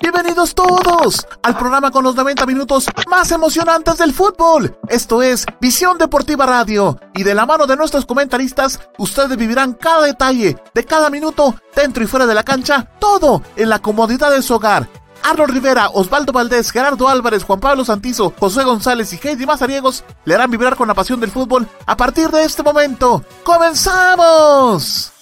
Bienvenidos todos al programa con los 90 minutos más emocionantes del fútbol. Esto es Visión Deportiva Radio y de la mano de nuestros comentaristas ustedes vivirán cada detalle de cada minuto dentro y fuera de la cancha, todo en la comodidad de su hogar. Arnold Rivera, Osvaldo Valdés, Gerardo Álvarez, Juan Pablo Santizo, José González y Heidi Mazariegos le harán vibrar con la pasión del fútbol a partir de este momento. ¡Comenzamos!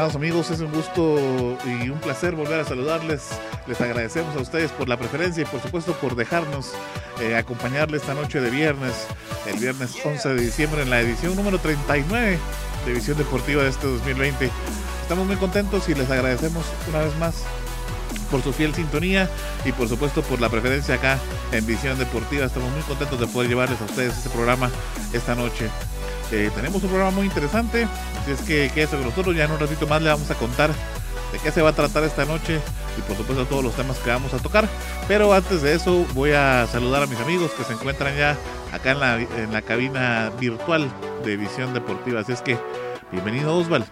Estimados amigos, es un gusto y un placer volver a saludarles. Les agradecemos a ustedes por la preferencia y por supuesto por dejarnos eh, acompañarle esta noche de viernes, el viernes 11 de diciembre en la edición número 39 de Visión Deportiva de este 2020. Estamos muy contentos y les agradecemos una vez más por su fiel sintonía y por supuesto por la preferencia acá en Visión Deportiva. Estamos muy contentos de poder llevarles a ustedes este programa esta noche. Tenemos un programa muy interesante, así es que quédese con nosotros, ya en un ratito más le vamos a contar de qué se va a tratar esta noche y por supuesto todos los temas que vamos a tocar. Pero antes de eso voy a saludar a mis amigos que se encuentran ya acá en la, en la cabina virtual de Visión Deportiva. Así es que bienvenido Osval.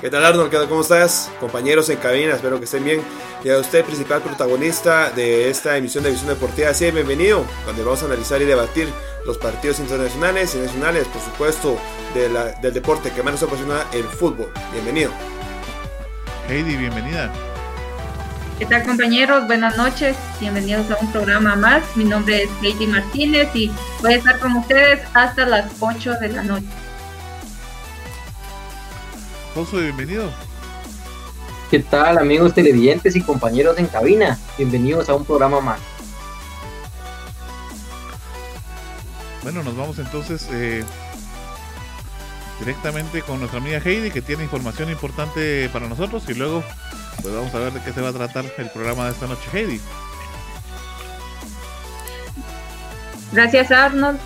¿Qué tal Arnold? ¿Cómo estás? Compañeros en cabina, espero que estén bien. Y a usted, principal protagonista de esta emisión de Visión Deportiva, sí, bienvenido, donde vamos a analizar y debatir los partidos internacionales y nacionales, por supuesto, de la, del deporte que más nos apasiona, el fútbol. Bienvenido. Heidi, bienvenida. ¿Qué tal compañeros? Buenas noches, bienvenidos a un programa más. Mi nombre es Heidi Martínez y voy a estar con ustedes hasta las 8 de la noche. Josué, bienvenido. ¿Qué tal amigos televidentes y compañeros en cabina? Bienvenidos a un programa más. Bueno, nos vamos entonces eh, directamente con nuestra amiga Heidi que tiene información importante para nosotros y luego pues vamos a ver de qué se va a tratar el programa de esta noche Heidi. Gracias Arnold.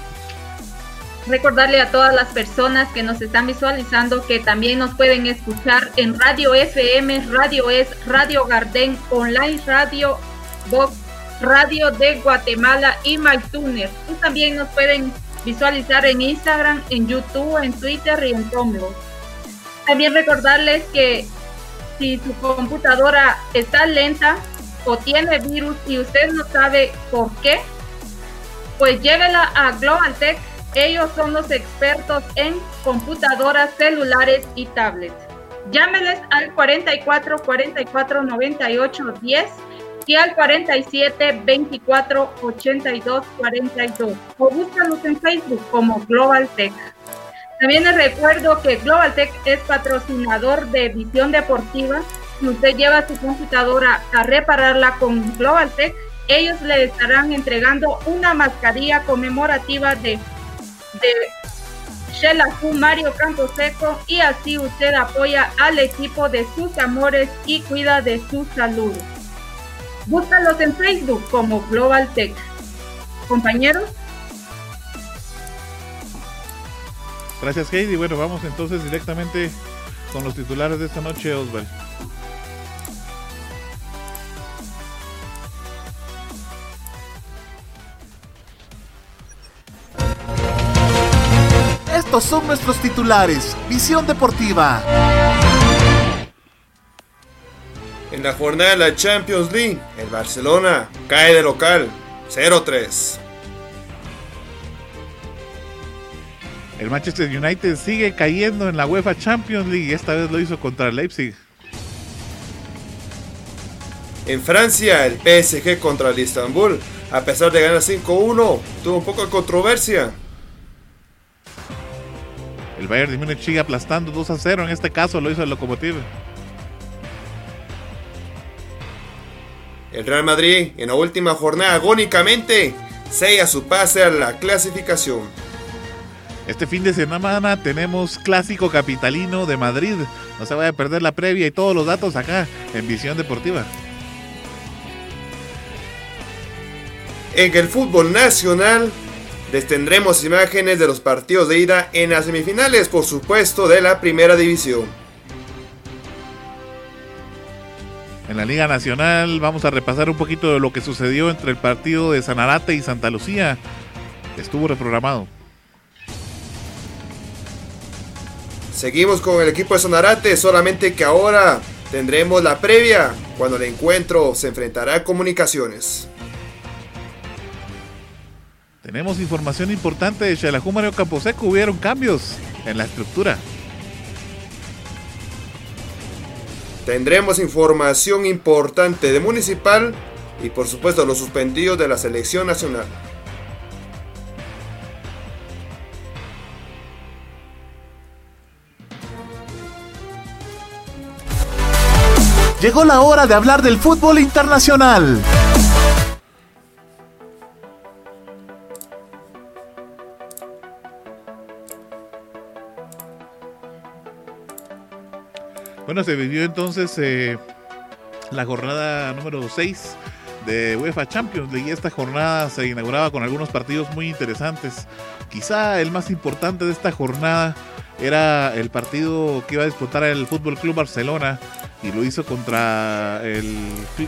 Recordarle a todas las personas que nos están visualizando que también nos pueden escuchar en Radio FM, Radio Es, Radio Garden, Online Radio, Vox Radio de Guatemala y MyTuner. Y también nos pueden visualizar en Instagram, en YouTube, en Twitter y en Tumblr. También recordarles que si su computadora está lenta o tiene virus y usted no sabe por qué, pues llévela a Global Tech. Ellos son los expertos en computadoras celulares y tablets. Llámeles al 44 44 98 10 y al 47 24 82 42 o búscalos en Facebook como Global Tech. También les recuerdo que Global Tech es patrocinador de Visión Deportiva. Si usted lleva su computadora a repararla con Global Tech, ellos le estarán entregando una mascarilla conmemorativa de, de Shell Mario Camposeco y así usted apoya al equipo de sus amores y cuida de su salud. Búscalos en Facebook como Global Tech. Compañeros. Gracias Heidi. Bueno, vamos entonces directamente con los titulares de esta noche, Osvaldo. Estos son nuestros titulares. Visión Deportiva. En la jornada de la Champions League, el Barcelona cae de local 0-3. El Manchester United sigue cayendo en la UEFA Champions League y esta vez lo hizo contra el Leipzig. En Francia, el PSG contra el Istanbul, a pesar de ganar 5-1, tuvo un poco de controversia. El Bayern de Múnich sigue aplastando 2-0, en este caso lo hizo el Lokomotiv. El Real Madrid en la última jornada agónicamente sella su pase a la clasificación. Este fin de semana tenemos clásico capitalino de Madrid. No se vaya a perder la previa y todos los datos acá en Visión Deportiva. En el fútbol nacional les tendremos imágenes de los partidos de ida en las semifinales, por supuesto, de la primera división. En la Liga Nacional vamos a repasar un poquito de lo que sucedió entre el partido de Sanarate y Santa Lucía. Estuvo reprogramado. Seguimos con el equipo de Sanarate, solamente que ahora tendremos la previa cuando el encuentro se enfrentará a comunicaciones. Tenemos información importante de Xelajú Mario Camposeco. Hubieron cambios en la estructura. Tendremos información importante de Municipal y por supuesto los suspendidos de la selección nacional. Llegó la hora de hablar del fútbol internacional. Bueno, se vivió entonces eh, la jornada número 6 de UEFA Champions League. Esta jornada se inauguraba con algunos partidos muy interesantes. Quizá el más importante de esta jornada era el partido que iba a disputar el Fútbol Club Barcelona y lo hizo contra el,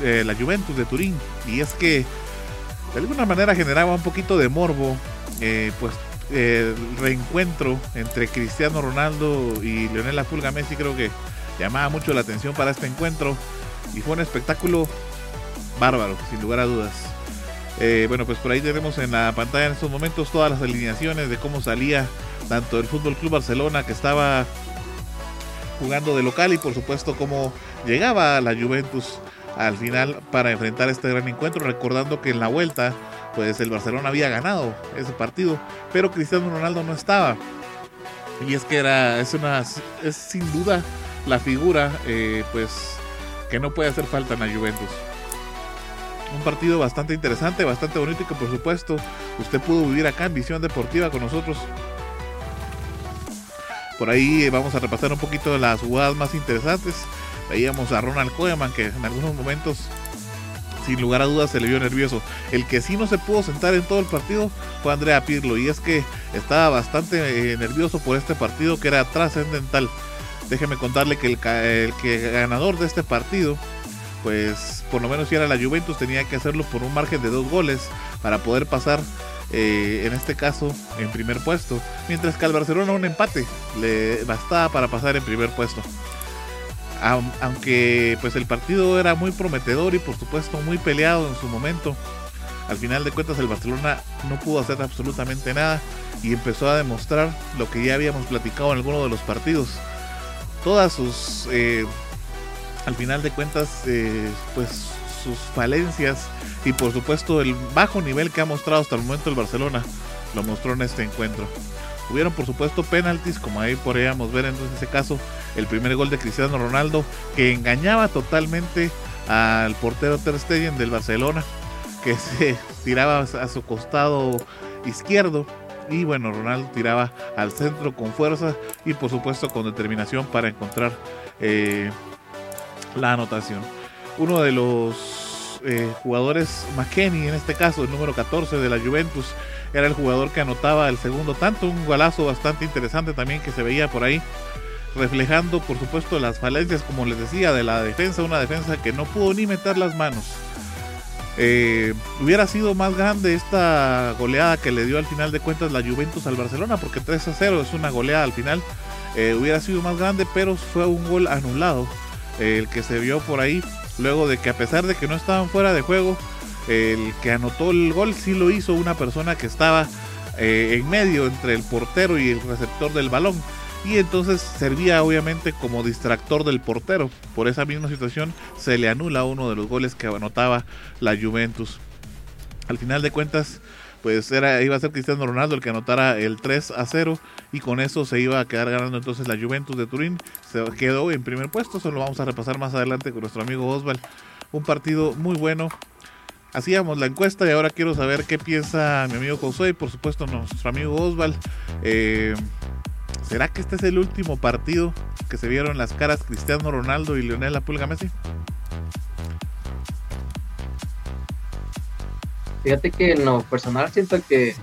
eh, la Juventus de Turín. Y es que de alguna manera generaba un poquito de morbo, eh, pues el reencuentro entre Cristiano Ronaldo y Leonel Pulga Messi creo que llamaba mucho la atención para este encuentro y fue un espectáculo bárbaro, sin lugar a dudas. Eh, bueno, pues por ahí tenemos en la pantalla en estos momentos todas las alineaciones de cómo salía tanto el Fútbol Club Barcelona que estaba jugando de local y por supuesto cómo llegaba la Juventus al final para enfrentar este gran encuentro, recordando que en la vuelta pues el Barcelona había ganado ese partido, pero Cristiano Ronaldo no estaba. Y es que era es una es sin duda la figura eh, pues que no puede hacer falta en la Juventus. Un partido bastante interesante, bastante bonito y que por supuesto usted pudo vivir acá en Visión Deportiva con nosotros. Por ahí vamos a repasar un poquito las jugadas más interesantes. Veíamos a Ronald Koeman que en algunos momentos sin lugar a dudas se le vio nervioso. El que sí no se pudo sentar en todo el partido fue Andrea Pirlo y es que estaba bastante eh, nervioso por este partido que era trascendental déjeme contarle que el, que ganador de este partido, pues por lo menos si era la Juventus, tenía que hacerlo por un margen de dos goles para poder pasar, eh, en este caso, en primer puesto. Mientras que al Barcelona un empate le bastaba para pasar en primer puesto. Aunque pues el partido era muy prometedor y por supuesto muy peleado en su momento, al final de cuentas el Barcelona no pudo hacer absolutamente nada y empezó a demostrar lo que ya habíamos platicado en alguno de los partidos todas sus, eh, al final de cuentas, eh, pues sus falencias y por supuesto el bajo nivel que ha mostrado hasta el momento el Barcelona, lo mostró en este encuentro. Hubieron por supuesto penaltis, como ahí podríamos ver en ese caso el primer gol de Cristiano Ronaldo que engañaba totalmente al portero Ter Stegen del Barcelona que se tiraba a su costado izquierdo y bueno, Ronaldo tiraba al centro con fuerza y por supuesto con determinación para encontrar eh, la anotación. Uno de los eh, jugadores, McKenny en este caso, el número 14 de la Juventus, era el jugador que anotaba el segundo tanto, un golazo bastante interesante también que se veía por ahí reflejando por supuesto las falencias como les decía de la defensa, una defensa que no pudo ni meter las manos eh, hubiera sido más grande esta goleada que le dio al final de cuentas la Juventus al Barcelona, porque 3 a 0 es una goleada al final. Eh, hubiera sido más grande, pero fue un gol anulado eh, el que se vio por ahí. Luego de que, a pesar de que no estaban fuera de juego, el que anotó el gol sí lo hizo una persona que estaba en medio entre el portero y el receptor del balón y entonces servía obviamente como distractor del portero. Por esa misma situación se le anula uno de los goles que anotaba la Juventus. Al final de cuentas, pues era, iba a ser Cristiano Ronaldo el que anotara el 3 a 0 y con eso se iba a quedar ganando entonces la Juventus de Turín. Se quedó en primer puesto, eso lo vamos a repasar más adelante con nuestro amigo Osval. Un partido muy bueno. Hacíamos la encuesta y ahora quiero saber qué piensa mi amigo Josué y por supuesto nuestro amigo Osval. Eh, ¿Será que este es el último partido que se vieron las caras Cristiano Ronaldo y Lionel La Pulga Messi? Fíjate que en lo personal siento que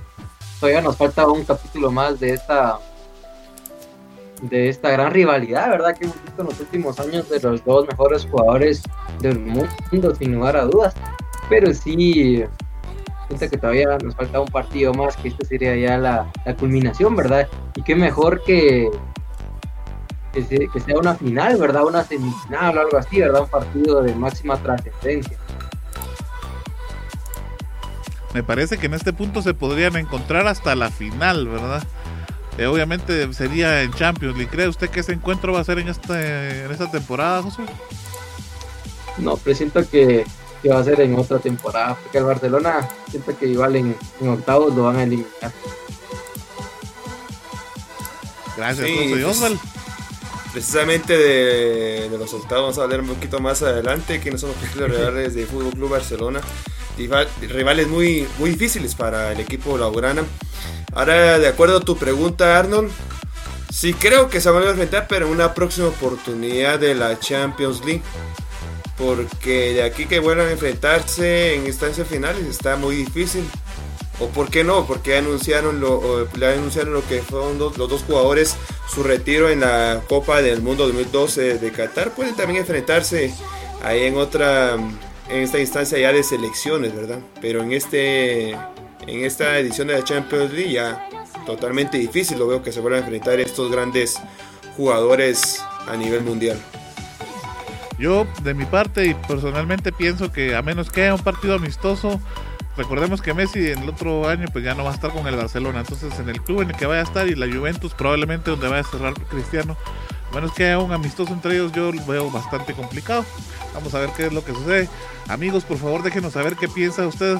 todavía nos falta un capítulo más de esta de esta gran rivalidad, ¿verdad? Que hemos visto en los últimos años de los dos mejores jugadores del mundo, sin lugar a dudas. Pero sí, siento que todavía nos falta un partido más, que esta sería ya la, culminación, ¿verdad? Y qué mejor que, que, sea una final, ¿verdad? Una semifinal o algo así, ¿verdad? Un partido de máxima trascendencia. Me parece que en este punto se podrían encontrar hasta la final, ¿verdad? Eh, obviamente sería en Champions League. ¿Cree usted que ese encuentro va a ser en, este, en esta temporada, José? No, presiento que, que, va a ser en otra temporada, porque el Barcelona siento que igual en, octavos lo van a eliminar. Gracias, José Precisamente de, los octavos vamos a hablar un poquito más adelante, que no son los rivales de Fútbol Club Barcelona rivales muy, muy difíciles para el equipo laurana. Ahora, de acuerdo a tu pregunta, Arnold, sí creo que se van a enfrentar, pero en una próxima oportunidad de la Champions League. Porque de aquí que vuelvan a enfrentarse en instancias finales está muy difícil. O por qué no, porque anunciaron lo, le anunciaron lo que fueron los dos jugadores su retiro en la Copa del Mundo 2012 de Qatar. Pueden también enfrentarse ahí en otra en esta instancia ya de selecciones, ¿verdad? Pero en, este, en esta edición de la Champions League ya totalmente difícil lo veo que se vuelvan a enfrentar estos grandes jugadores a nivel mundial. Yo, de mi parte y personalmente pienso que a menos que haya un partido amistoso, recordemos que Messi en el otro año pues ya no va a estar con el Barcelona, entonces en el club en el que vaya a estar y la Juventus probablemente donde vaya a cerrar Cristiano, a menos que haya un amistoso entre ellos yo lo veo bastante complicado. Vamos a ver qué es lo que sucede. Amigos, por favor, déjenos saber qué piensa usted.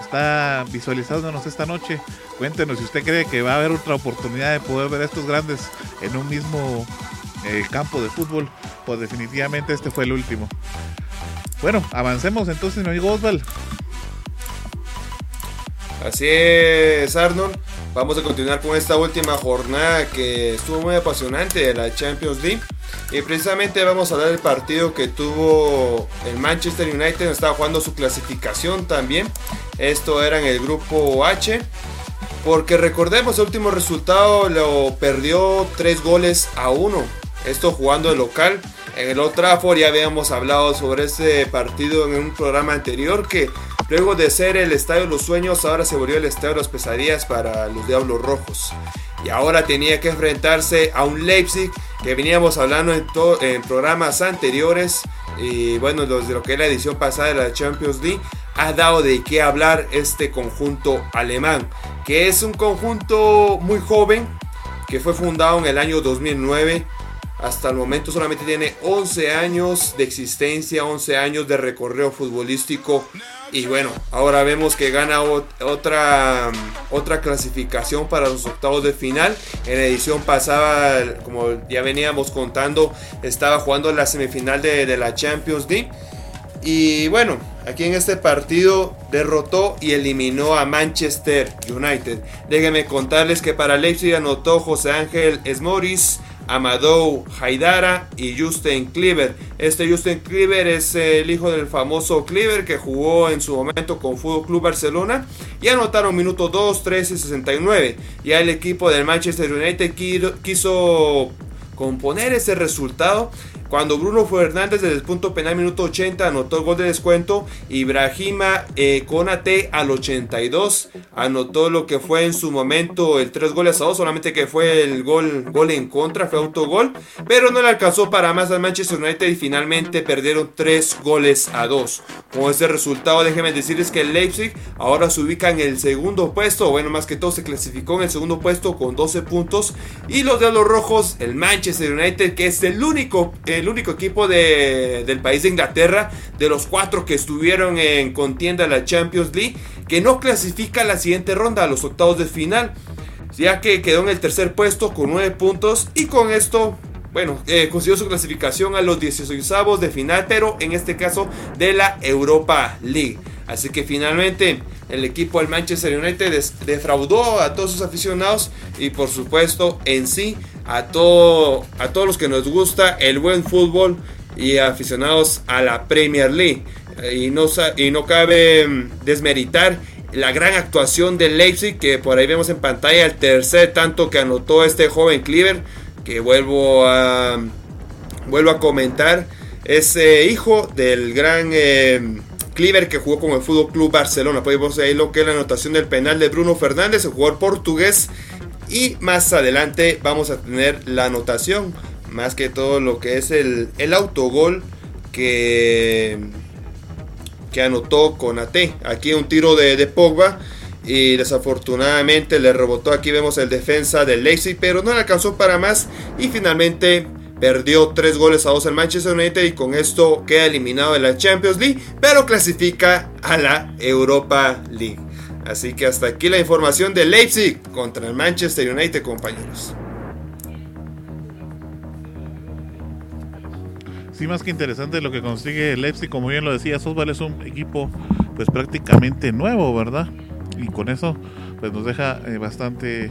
Está visualizándonos esta noche. Cuéntenos si usted cree que va a haber otra oportunidad de poder ver a estos grandes en un mismo eh, campo de fútbol. Pues definitivamente este fue el último. Bueno, avancemos entonces, mi amigo Osval. Así es, Arnold. Vamos a continuar con esta última jornada que estuvo muy apasionante de la Champions League. Y precisamente vamos a hablar del partido que tuvo el Manchester United, estaba jugando su clasificación también. Esto era en el grupo H. Porque recordemos, el último resultado lo perdió 3 goles a 1. Esto jugando de local. En el Old Trafford ya habíamos hablado sobre este partido en un programa anterior que luego de ser el Estadio de los Sueños ahora se volvió el Estadio de las Pesadillas para los Diablos Rojos. Y ahora tenía que enfrentarse a un Leipzig que veníamos hablando en, en programas anteriores y bueno, desde lo que es la edición pasada de la Champions League, ha dado de qué hablar este conjunto alemán, que es un conjunto muy joven, que fue fundado en el año 2009. Hasta el momento solamente tiene 11 años de existencia, 11 años de recorrido futbolístico y bueno, ahora vemos que gana otra, otra clasificación para los octavos de final. En la edición pasada, como ya veníamos contando, estaba jugando la semifinal de, la Champions League. Y bueno, aquí en este partido derrotó y eliminó a Manchester United. Déjenme contarles que para Leipzig anotó José Ángel Esmoris, Amadou Haidara y Justin Cleaver. Este Justin Cleaver es el hijo del famoso Cleaver que jugó en su momento con Fútbol Club Barcelona y anotaron minutos 2, 3 y 69. Ya el equipo del Manchester United quiso componer ese resultado cuando Bruno Fernández desde el punto penal minuto 80 anotó el gol de descuento, Ibrahima eh, Conate al 82 anotó lo que fue en su momento el 3 goles a 2, solamente que fue el gol, gol en contra, fue autogol, pero no le alcanzó para más al Manchester United y finalmente perdieron 3 goles a 2. Con ese resultado, déjenme decirles que el Leipzig ahora se ubica en el segundo puesto, bueno, más que todo se clasificó en el segundo puesto con 12 puntos y los de los rojos, el Manchester United, que es el único el único equipo del país de Inglaterra, de los cuatro que estuvieron en contienda de la Champions League, que no clasifica a la siguiente ronda, a los octavos de final, ya que quedó en el tercer puesto con nueve puntos y con esto bueno, eh, consiguió su clasificación a los 16 de final, pero en este caso de la Europa League. Así que finalmente el equipo del Manchester United defraudó a todos sus aficionados y por supuesto en sí a, todo, a todos los que nos gusta el buen fútbol y aficionados a la Premier League. Y no, y no cabe mm, desmeritar la gran actuación de Leipzig, que por ahí vemos en pantalla el tercer tanto que anotó este joven Cleaver, que vuelvo a, vuelvo a comentar, es eh, hijo del gran eh, Cleaver que jugó con el Fútbol Club Barcelona. Podemos ahí lo que es la anotación del penal de Bruno Fernández, el jugador portugués. Y más adelante vamos a tener la anotación, más que todo lo que es el, el autogol que que anotó con AT. Aquí un tiro de, Pogba y desafortunadamente le rebotó. Aquí vemos el defensa del Leipzig, pero no le alcanzó para más y finalmente perdió 3 goles a 2 el Manchester United y con esto queda eliminado de la Champions League, pero clasifica a la Europa League. Así que hasta aquí la información de Leipzig contra el Manchester United, compañeros. sí más que interesante lo que consigue Leipzig, como bien lo decía, Sosval es un equipo pues prácticamente nuevo, ¿verdad? Y con eso pues nos deja eh, bastante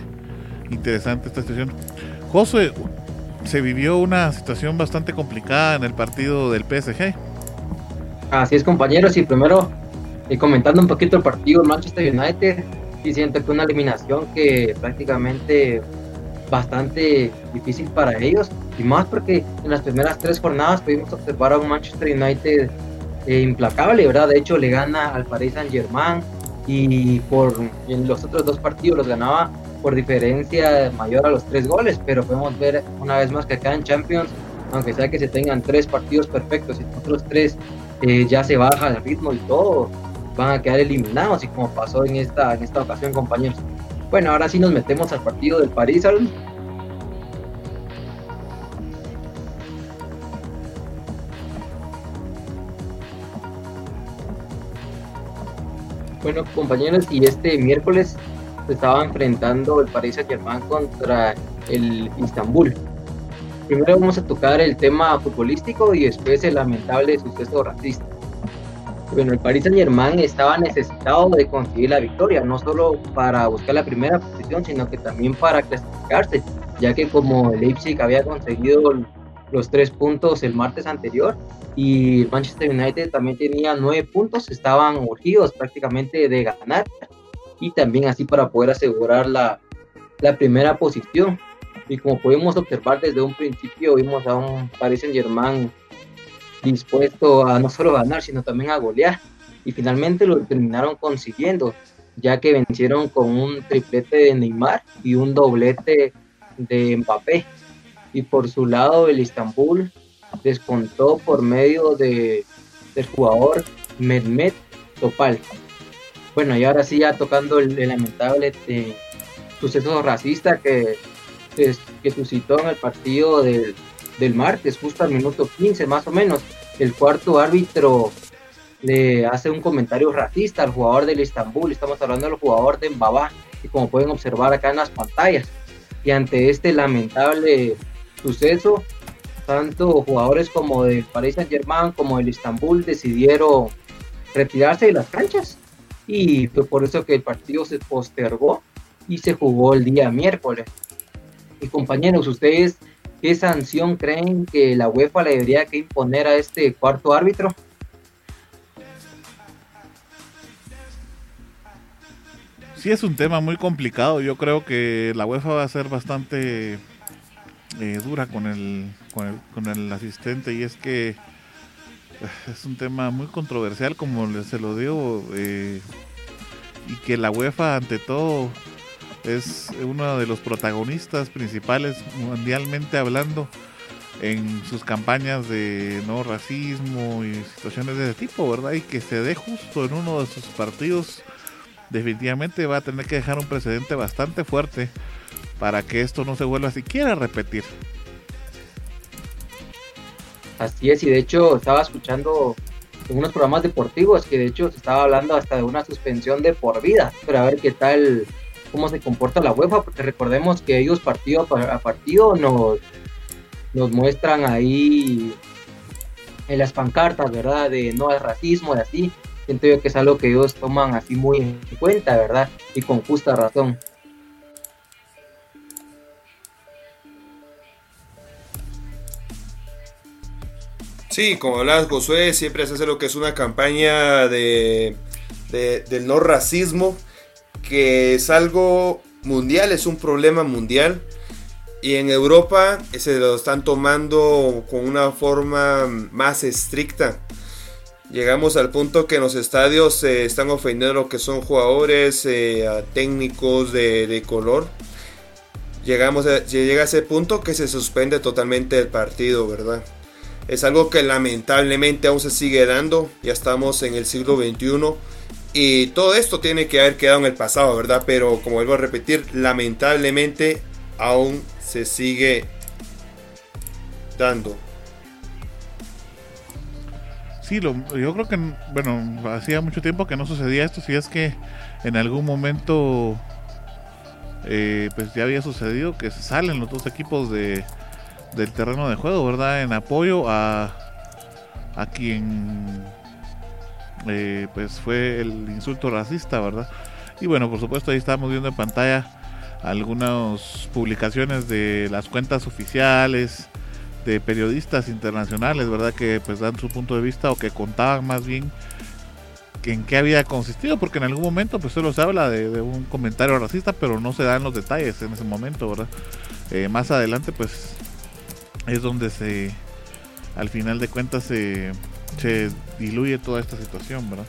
interesante esta situación. José, se vivió una situación bastante complicada en el partido del PSG. Así es, compañeros, y primero y comentando un poquito el partido Manchester United, y siento que una eliminación que prácticamente bastante difícil para ellos y más porque en las primeras tres jornadas pudimos observar a un Manchester United eh, implacable, ¿verdad? De hecho le gana al Paris Saint Germain y por en los otros dos partidos los ganaba por diferencia mayor a los tres goles, pero podemos ver una vez más que acá en Champions, aunque sea que se tengan tres partidos perfectos y otros tres eh, ya se baja el ritmo y todo, van a quedar eliminados y como pasó en esta, en esta ocasión compañeros. Bueno, ahora sí nos metemos al partido del París. Bueno, compañeros, y este miércoles se estaba enfrentando el París Saint Germain contra el Istanbul. Primero vamos a tocar el tema futbolístico y después el lamentable suceso racista. Bueno, el Paris Saint Germain estaba necesitado de conseguir la victoria, no solo para buscar la primera posición, sino que también para clasificarse, ya que como el Leipzig había conseguido los tres puntos el martes anterior y Manchester United también tenía nueve puntos, estaban urgidos prácticamente de ganar y también así para poder asegurar la, la primera posición. Y como pudimos observar desde un principio, vimos a un Paris Saint Germain dispuesto a no solo ganar, sino también a golear. Y finalmente lo terminaron consiguiendo, ya que vencieron con un triplete de Neymar y un doblete de Mbappé. Y por su lado, el Istanbul descontó por medio de, del jugador Mehmet Topal. Bueno, y ahora sí, ya tocando el, lamentable eh, suceso racista que, que suscitó en el partido del del martes, justo al minuto 15 más o menos, el cuarto árbitro le hace un comentario racista al jugador del Istanbul, estamos hablando del jugador de Mbaba, y como pueden observar acá en las pantallas. Y ante este lamentable suceso, tanto jugadores como del Paris Saint Germain como del Istanbul decidieron retirarse de las canchas. Y fue por eso que el partido se postergó y se jugó el día miércoles. Y compañeros, ustedes ¿Qué sanción creen que la UEFA le debería que imponer a este cuarto árbitro? Sí, es un tema muy complicado. Yo creo que la UEFA va a ser bastante eh, dura con el, con el, asistente y es que eh, es un tema muy controversial, como se lo digo, eh, y que la UEFA ante todo es uno de los protagonistas principales mundialmente hablando en sus campañas de no racismo y situaciones de ese tipo, ¿verdad? Y que se dé justo en uno de sus partidos, definitivamente va a tener que dejar un precedente bastante fuerte para que esto no se vuelva siquiera a repetir. Así es, y de hecho estaba escuchando en unos programas deportivos que de hecho se estaba hablando hasta de una suspensión de por vida, pero a ver qué tal cómo se comporta la UEFA, porque recordemos que ellos partido a partido nos, nos muestran ahí en las pancartas, ¿verdad? De no al racismo, de así. Siento yo que es algo que ellos toman así muy en cuenta, ¿verdad? Y con justa razón. Sí, como hablas Josué, siempre se hace lo que es una campaña de del no racismo, que es algo mundial, es un problema mundial. Y en Europa se lo están tomando con una forma más estricta. Llegamos al punto que en los estadios se están ofendiendo lo que son jugadores, eh, técnicos de, color. Llegamos llega a ese punto que se suspende totalmente el partido, ¿verdad? Es algo que lamentablemente aún se sigue dando. Ya estamos en el siglo XXI. Y todo esto tiene que haber quedado en el pasado, ¿verdad? Pero como vuelvo a repetir, lamentablemente aún se sigue dando. Sí, lo, yo creo que, bueno, hacía mucho tiempo que no sucedía esto. Si es que en algún momento, eh, pues ya había sucedido que se salen los dos equipos de, del terreno de juego, ¿verdad? En apoyo a, a quien eh, pues fue el insulto racista, ¿verdad? Y bueno, por supuesto ahí estamos viendo en pantalla algunas publicaciones de las cuentas oficiales de periodistas internacionales, ¿verdad? Que pues dan su punto de vista o que contaban más bien en qué había consistido, porque en algún momento pues solo se habla de, un comentario racista, pero no se dan los detalles en ese momento, ¿verdad? Eh, más adelante pues es donde se, al final de cuentas se se diluye toda esta situación, ¿verdad?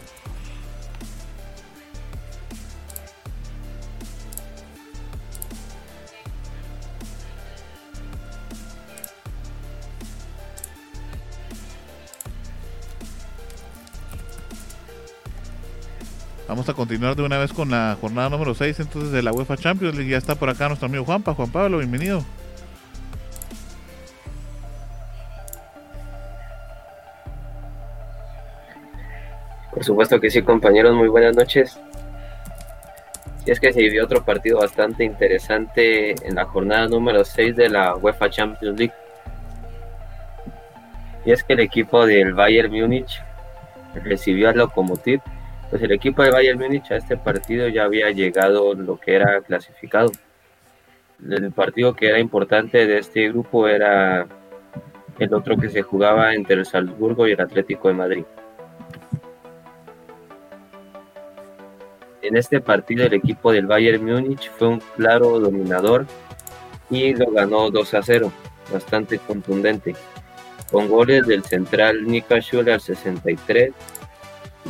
Vamos a continuar de una vez con la jornada número 6 entonces de la UEFA Champions League. Ya está por acá nuestro amigo Juanpa. Juan Pablo, bienvenido. Por supuesto que sí, compañeros, muy buenas noches. Y es que se vivió otro partido bastante interesante en la jornada número 6 de la UEFA Champions League. Y es que el equipo del Bayern Múnich recibió al Lokomotiv. Pues el equipo del Bayern Múnich a este partido ya había llegado lo que era clasificado. El partido que era importante de este grupo era el otro que se jugaba entre el Salzburgo y el Atlético de Madrid. En este partido el equipo del Bayern Múnich fue un claro dominador y lo ganó 2 a 0, bastante contundente, con goles del central Nika Schuller al 63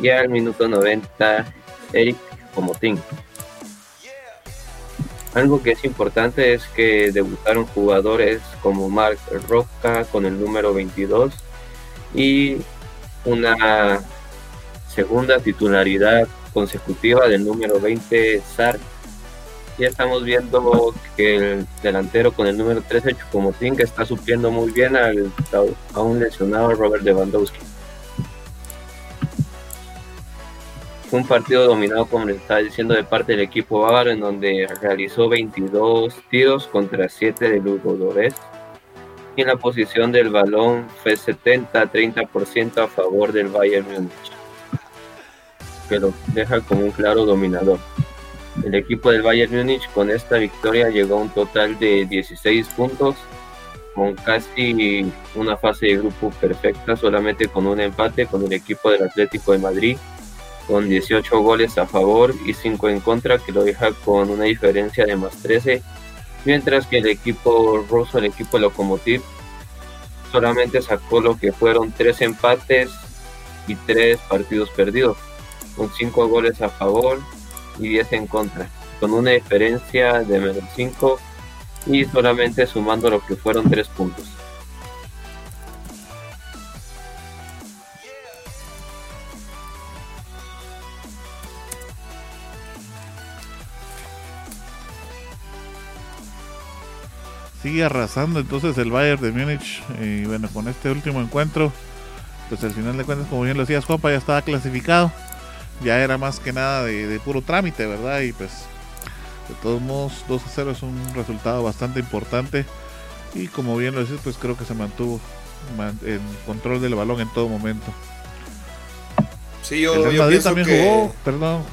y al minuto 90 Eric Comotín. Algo que es importante es que debutaron jugadores como Mark Roca con el número 22 y una segunda titularidad consecutiva del número 20 Sar. Ya estamos viendo que el delantero con el número 13 Chupomotín que está supliendo muy bien al, a un lesionado Robert Lewandowski. Fue un partido dominado, como les estaba diciendo, de parte del equipo bávaro, en donde realizó 22 tiros contra 7 de Lugo Y en la posición del balón fue 70-30% a favor del Bayern Múnich que lo deja como un claro dominador. El equipo del Bayern Múnich con esta victoria llegó a un total de 16 puntos, con casi una fase de grupo perfecta, solamente con un empate con el equipo del Atlético de Madrid, con 18 goles a favor y 5 en contra, que lo deja con una diferencia de más 13, mientras que el equipo ruso, el equipo Lokomotiv, solamente sacó lo que fueron 3 empates y 3 partidos perdidos con 5 goles a favor y 10 en contra, con una diferencia de menos 5 y solamente sumando lo que fueron 3 puntos. Sigue arrasando entonces el Bayern de Múnich y bueno, con este último encuentro, pues al final de cuentas, como bien lo decías, Juanpa, ya estaba clasificado ya era más que nada de, puro trámite, ¿verdad? Y pues de todos modos 2 a 0 es un resultado bastante importante y como bien lo decís, pues creo que se mantuvo en control del balón en todo momento. Sí, yo, yo pienso también que... jugó, perdón,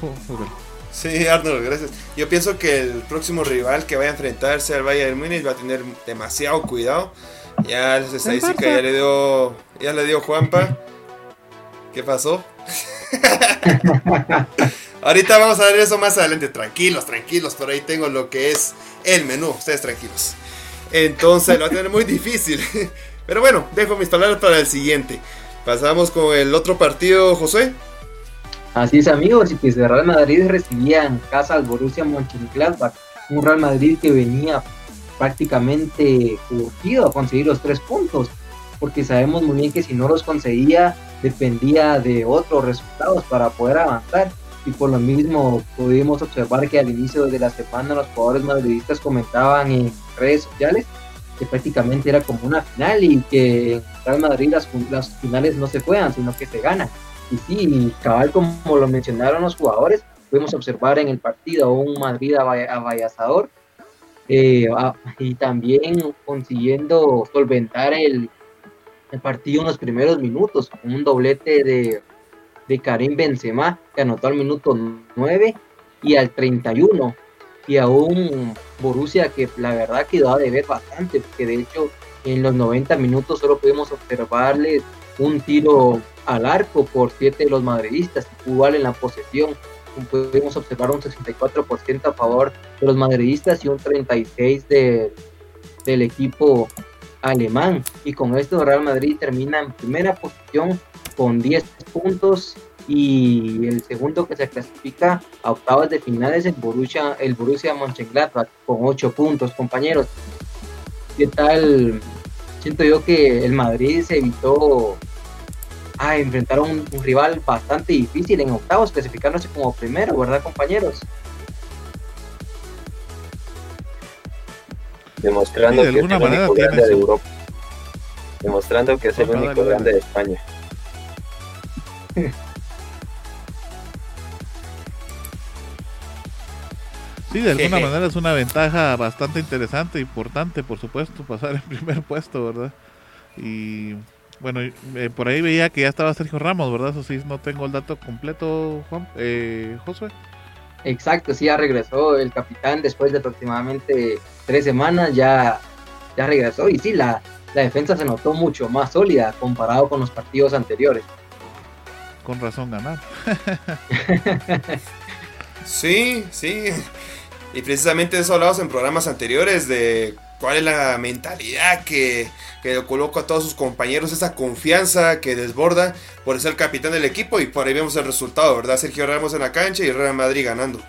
Sí, Arnold, gracias. Yo pienso que el próximo rival que vaya a enfrentarse al Bayern Múnich va a tener demasiado cuidado. Ya las estadísticas ya le dio ya le dio Juanpa. ¿Qué pasó? Ahorita vamos a ver eso más adelante. Tranquilos, tranquilos. Por ahí tengo lo que es el menú. Ustedes tranquilos. Entonces lo va a tener muy difícil. Pero bueno, dejo mis palabras para el siguiente. Pasamos con el otro partido, José. Así es, amigos. Y que el Real Madrid recibía en casa al Borussia Mönchengladbach. Un Real Madrid que venía prácticamente urgido a conseguir los tres puntos. Porque sabemos muy bien que si no los conseguía, dependía de otros resultados para poder avanzar y por lo mismo pudimos observar que al inicio de la semana los jugadores madridistas comentaban en redes sociales que prácticamente era como una final y que en Real Madrid las, las finales no se juegan, sino que se ganan. Y sí, cabal como lo mencionaron los jugadores, pudimos observar en el partido un Madrid avallazador eh, y también consiguiendo solventar el, el partido en los primeros minutos, un doblete de de Karim Benzema, que anotó al minuto 9 y al 31. Y a un Borussia que la verdad quedó a deber bastante, porque de hecho en los 90 minutos solo pudimos observarles un tiro al arco por siete de los madridistas, igual en la posesión. Pudimos observar un 64% a favor de los madridistas y un 36% de, del equipo alemán. Y con esto Real Madrid termina en primera posición con 10 puntos y el segundo que se clasifica a octavas de finales el Borussia, el Borussia Mönchengladbach con 8 puntos, compañeros. ¿Qué tal? Siento yo que el Madrid se evitó a enfrentar a un, rival bastante difícil en octavos, clasificándose como primero, ¿verdad, compañeros? Demostrando que es el único grande de Europa. Demostrando que es el único grande de España. Sí, de alguna manera es una ventaja bastante interesante, importante, por supuesto, pasar en primer puesto, ¿verdad? Y bueno, eh, por ahí veía que ya estaba Sergio Ramos, ¿verdad? Eso sí, no tengo el dato completo, Juan, eh, Josué. Exacto, sí, ya regresó el capitán después de aproximadamente tres semanas, ya, ya regresó y sí, la, la defensa se notó mucho más sólida comparado con los partidos anteriores con razón ganar. sí, sí. Y precisamente eso hablamos en programas anteriores, de cuál es la mentalidad que, que coloca a todos sus compañeros, esa confianza que desborda por ser el capitán del equipo y por ahí vemos el resultado, ¿verdad? Sergio Ramos en la cancha y Real Madrid ganando.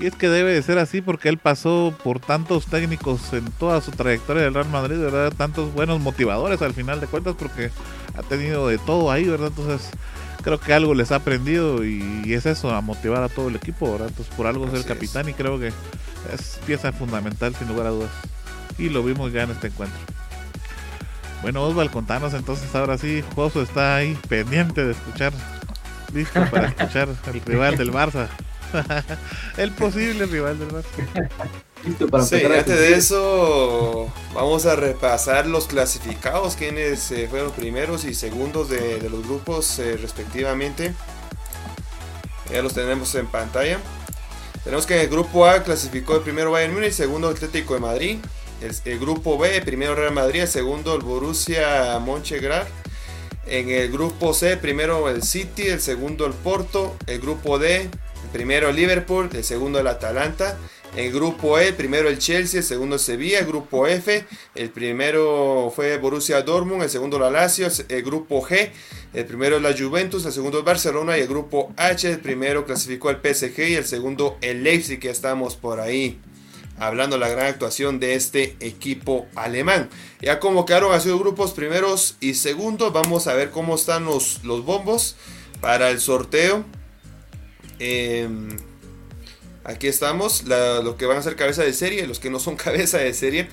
Y es que debe de ser así porque él pasó por tantos técnicos en toda su trayectoria del Real Madrid, ¿verdad? Tantos buenos motivadores al final de cuentas porque ha tenido de todo ahí, ¿verdad? Entonces creo que algo les ha aprendido y, es eso, a motivar a todo el equipo, ¿verdad? Entonces por algo es el capitán y creo que es pieza fundamental sin lugar a dudas. Y lo vimos ya en este encuentro. Bueno, Osval, contanos entonces ahora sí, Joso está ahí pendiente de escuchar, listo para escuchar el rival del Barça. el posible rival del Barça. sí, antes de eso, vamos a repasar los clasificados, quienes eh, fueron primeros y segundos de, los grupos eh, respectivamente. Ya los tenemos en pantalla. Tenemos que en el grupo A clasificó el primero Bayern Múnich, segundo Atlético de Madrid. El, grupo B, primero Real Madrid, el segundo el Borussia Mönchengladbach. En el grupo C, primero el City, el segundo el Porto. El grupo D, primero el Liverpool, el segundo el Atalanta. El grupo E, primero el Chelsea, el segundo Sevilla. El grupo F, el primero fue Borussia Dortmund, el segundo la Lazio. El grupo G, el primero la Juventus, el segundo el Barcelona. Y el grupo H, el primero clasificó el PSG y el segundo el Leipzig, que estamos por ahí hablando de la gran actuación de este equipo alemán. Ya como quedaron así los grupos primeros y segundos, vamos a ver cómo están los, los bombos para el sorteo. Eh, Aquí estamos, lo que van a ser cabeza de serie, los que no son cabeza de serie.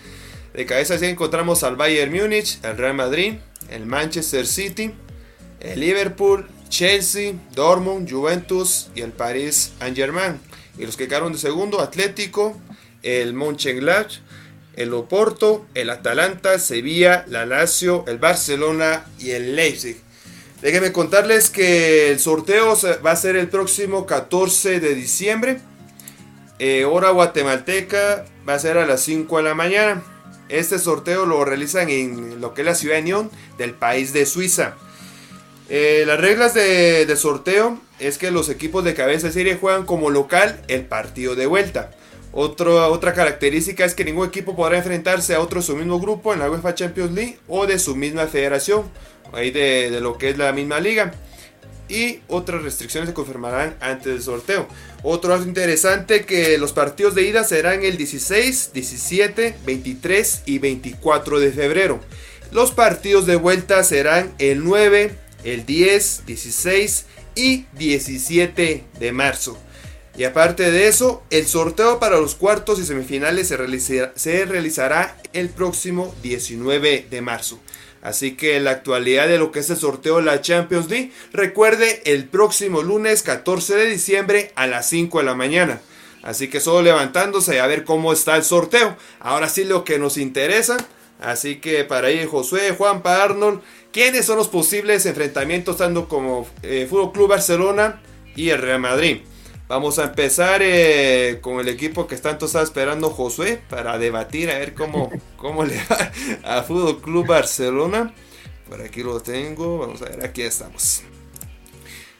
De cabeza de serie encontramos al Bayern Múnich, el Real Madrid, el Manchester City, el Liverpool, Chelsea, Dortmund, Juventus y el Paris Saint-Germain. Y los que quedaron de segundo, Atlético, el Mönchengladbach, el Oporto, el Atalanta, Sevilla, la Lazio, el Barcelona y el Leipzig. Déjenme contarles que el sorteo va a ser el próximo 14 de diciembre. Eh, hora guatemalteca va a ser a las 5 de la mañana. Este sorteo lo realizan en lo que es la ciudad de Nyon del país de Suiza. Eh, las reglas de, sorteo es que los equipos de cabeza de serie juegan como local el partido de vuelta. Otra característica es que ningún equipo podrá enfrentarse a otro de su mismo grupo en la UEFA Champions League o de su misma federación, ahí de, lo que es la misma liga. Y otras restricciones se confirmarán antes del sorteo. Otro dato interesante que los partidos de ida serán el 16, 17, 23 y 24 de febrero. Los partidos de vuelta serán el 9, el 10, 16 y 17 de marzo. Y aparte de eso, el sorteo para los cuartos y semifinales se realizará el próximo 19 de marzo. Así que la actualidad de lo que es el sorteo de la Champions League, recuerde el próximo lunes 14 de diciembre a las 5 de la mañana. Así que solo levantándose a ver cómo está el sorteo. Ahora sí lo que nos interesa. Así que para ir Josué, Juanpa, Arnold, ¿quiénes son los posibles enfrentamientos tanto como eh, Fútbol Club Barcelona y el Real Madrid? Vamos a empezar eh, con el equipo que tanto está esperando Josué para debatir a ver cómo, cómo le va a Fútbol Club Barcelona. Por aquí lo tengo, vamos a ver, aquí estamos.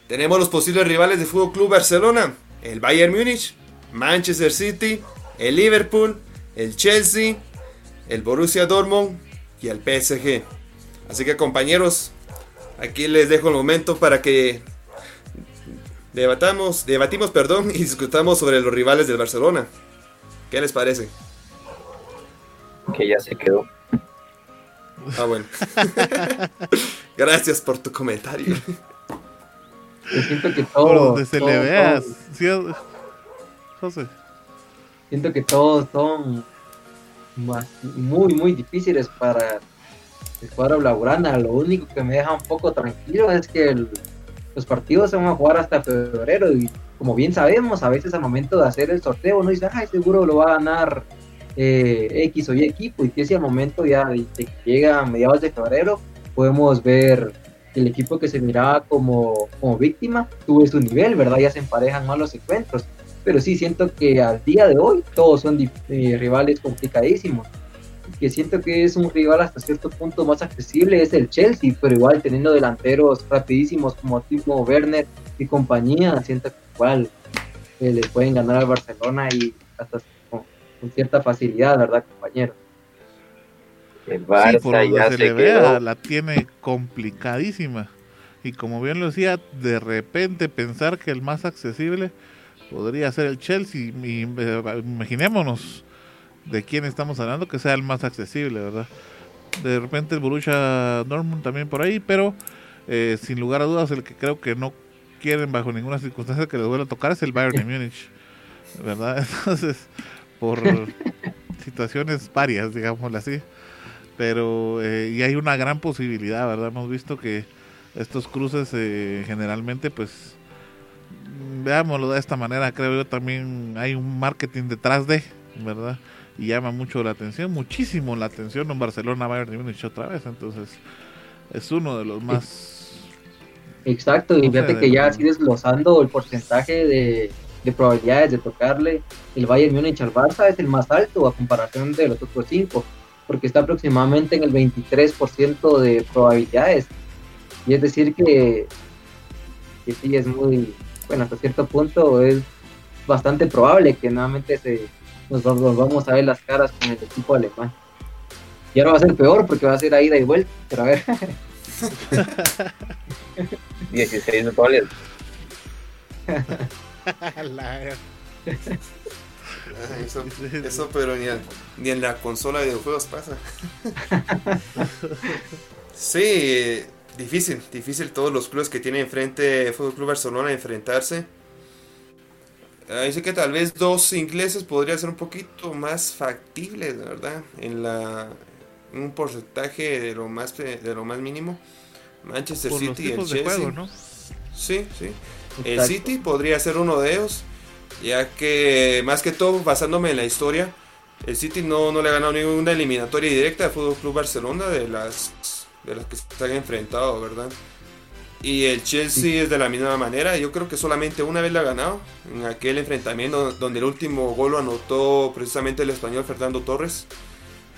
Tenemos los posibles rivales de Fútbol Club Barcelona: el Bayern Múnich, Manchester City, el Liverpool, el Chelsea, el Borussia Dortmund y el PSG. Así que compañeros, aquí les dejo el momento para que debatamos, debatimos, perdón, y discutamos sobre los rivales del Barcelona. ¿Qué les parece? Que ya se quedó. Ah, bueno. Gracias por tu comentario. Yo siento que Por todo. donde se todo- le veas. todo- Sí, José. siento que todos son más- muy, muy difíciles para el cuadro Blaugrana. Lo único que me deja un poco tranquilo es que el- los partidos se van a jugar hasta febrero y como bien sabemos, a veces al momento de hacer el sorteo uno dice, ay, seguro lo va a ganar eh, X o Y equipo y que si al momento ya llega a mediados de febrero podemos ver el equipo que se miraba como, como víctima tuvo su nivel, ¿verdad? Ya se emparejan más los encuentros pero sí siento que al día de hoy todos son eh, rivales complicadísimos. Que siento que es un rival hasta cierto punto más accesible es el Chelsea, pero igual teniendo delanteros rapidísimos como Timo Werner y compañía, siento que igual eh, le pueden ganar al Barcelona y hasta con, con cierta facilidad, ¿verdad, compañero? El Sí, por Barça donde ya se se le vea, la tiene complicadísima. Y como bien lo decía, de repente pensar que el más accesible podría ser el Chelsea. Y, eh, imaginémonos de quién estamos hablando que sea el más accesible, ¿verdad? De repente el Borussia Dortmund también por ahí, pero eh, sin lugar a dudas el que creo que no quieren bajo ninguna circunstancia que les vuelva a tocar es el Bayern de Múnich, ¿verdad? Entonces, por situaciones varias, digámoslo así pero eh, y hay una gran posibilidad, ¿verdad? Hemos visto que estos cruces eh, generalmente, pues, veámoslo de esta manera, creo yo también hay un marketing detrás de, ¿verdad? Y llama mucho la atención, muchísimo la atención en Barcelona, Bayern Múnich otra vez, entonces es uno de los más... Exacto, y fíjate que ya así desglosando el porcentaje de, de probabilidades de tocarle el Bayern Múnich al Barça es el más alto a comparación de los otros cinco, porque está aproximadamente en el 23% de probabilidades. Y es decir que, que sí es muy, bueno, hasta cierto punto es bastante probable que nuevamente se, nos volvamos a ver las caras con el equipo alemán. Y ahora va a ser peor porque va a ser a ida y vuelta, pero a ver. 16 goles. Ay, eso, eso, pero ni, al- ni en la consola de videojuegos pasa. sí, difícil, difícil todos los clubes que tiene enfrente Fútbol Club Barcelona enfrentarse. Ahí sí que tal vez dos ingleses podría ser un poquito más factibles, ¿verdad? En la en un porcentaje de lo más de lo más mínimo. Manchester Por los City y el Chelsea. juego, ¿no? Sí, sí. El. City podría ser uno de ellos, ya que más que todo basándome en la historia, el City no, no le ha ganado ninguna eliminatoria directa al Fútbol Club Barcelona de las de las que se han enfrentado, ¿verdad? Y el Chelsea es de la misma manera, yo creo que solamente una vez la ha ganado, en aquel enfrentamiento donde el último gol lo anotó precisamente el español Fernando Torres.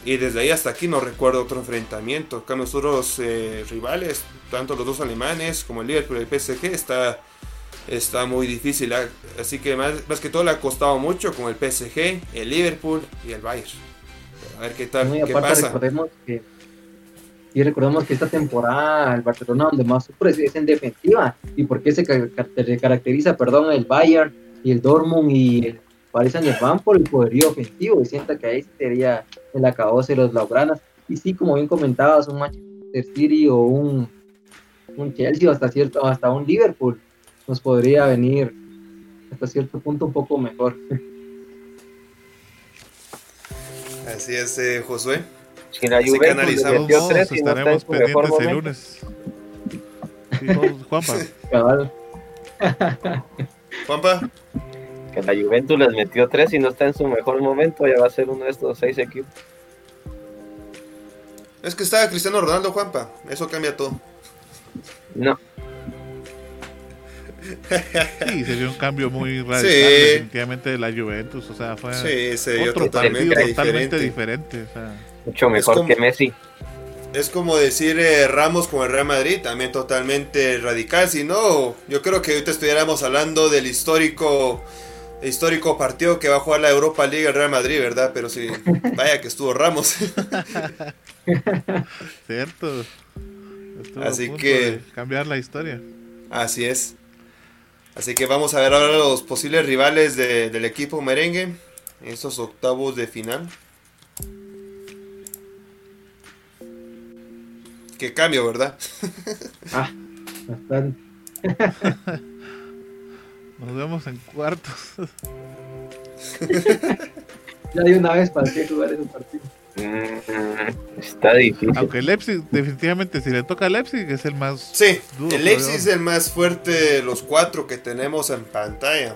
Y desde ahí hasta aquí no recuerdo otro enfrentamiento. Con los otros eh, rivales, tanto los dos alemanes como el Liverpool y el PSG, está, está muy difícil. ah, Así que más, más que todo le ha costado mucho con el PSG, el Liverpool y el Bayern. A ver qué tal, No, y qué pasa. recordemos que y recordemos que esta temporada el Barcelona donde más sufre es en defensiva. Y por qué se ca- ca- caracteriza perdón el Bayern y el Dortmund y el Paris Saint Germain por el poderío ofensivo y sienta que ahí sería el acabose de los blaugranas. Y sí como bien comentabas un Manchester City o un, un Chelsea o hasta cierto hasta un Liverpool nos podría venir hasta cierto punto un poco mejor. Así es, eh, Josué. Si la Así Juventus analizamos, metió Todos tres y no está en estaremos su mejor pendientes el momento. lunes. Sí, todos- Juanpa. cabal Juanpa, Que la Juventus les metió tres y no está en su mejor momento, ya va a ser uno de estos seis equipos. es que está Cristiano Ronaldo, Juanpa. Eso cambia todo. No, Sí, se vio un cambio muy radical Sí. definitivamente de la Juventus. O sea, fue Sí, se otro totalmente partido totalmente diferente. diferente. o sea, mucho mejor como- que Messi. Es como decir eh, Ramos con el Real Madrid, también totalmente radical. Si no, yo creo que ahorita estuviéramos hablando del histórico histórico partido que va a jugar la Europa League el Real Madrid, ¿verdad? Pero sí, vaya que estuvo Ramos. cierto. Estuvo a Así punto que- de cambiar la historia. Así es. Así que vamos a ver ahora los posibles rivales de- del equipo merengue en estos octavos de final. Qué cambio, ¿verdad? ah bastante Nos vemos en cuartos. ya de una vez para qué jugar ese partido Mm, está difícil. Aunque Leipzig, definitivamente, si le toca a Leipzig, es el más. Sí, Duro, el Leipzig es el más fuerte de los cuatro que tenemos en pantalla.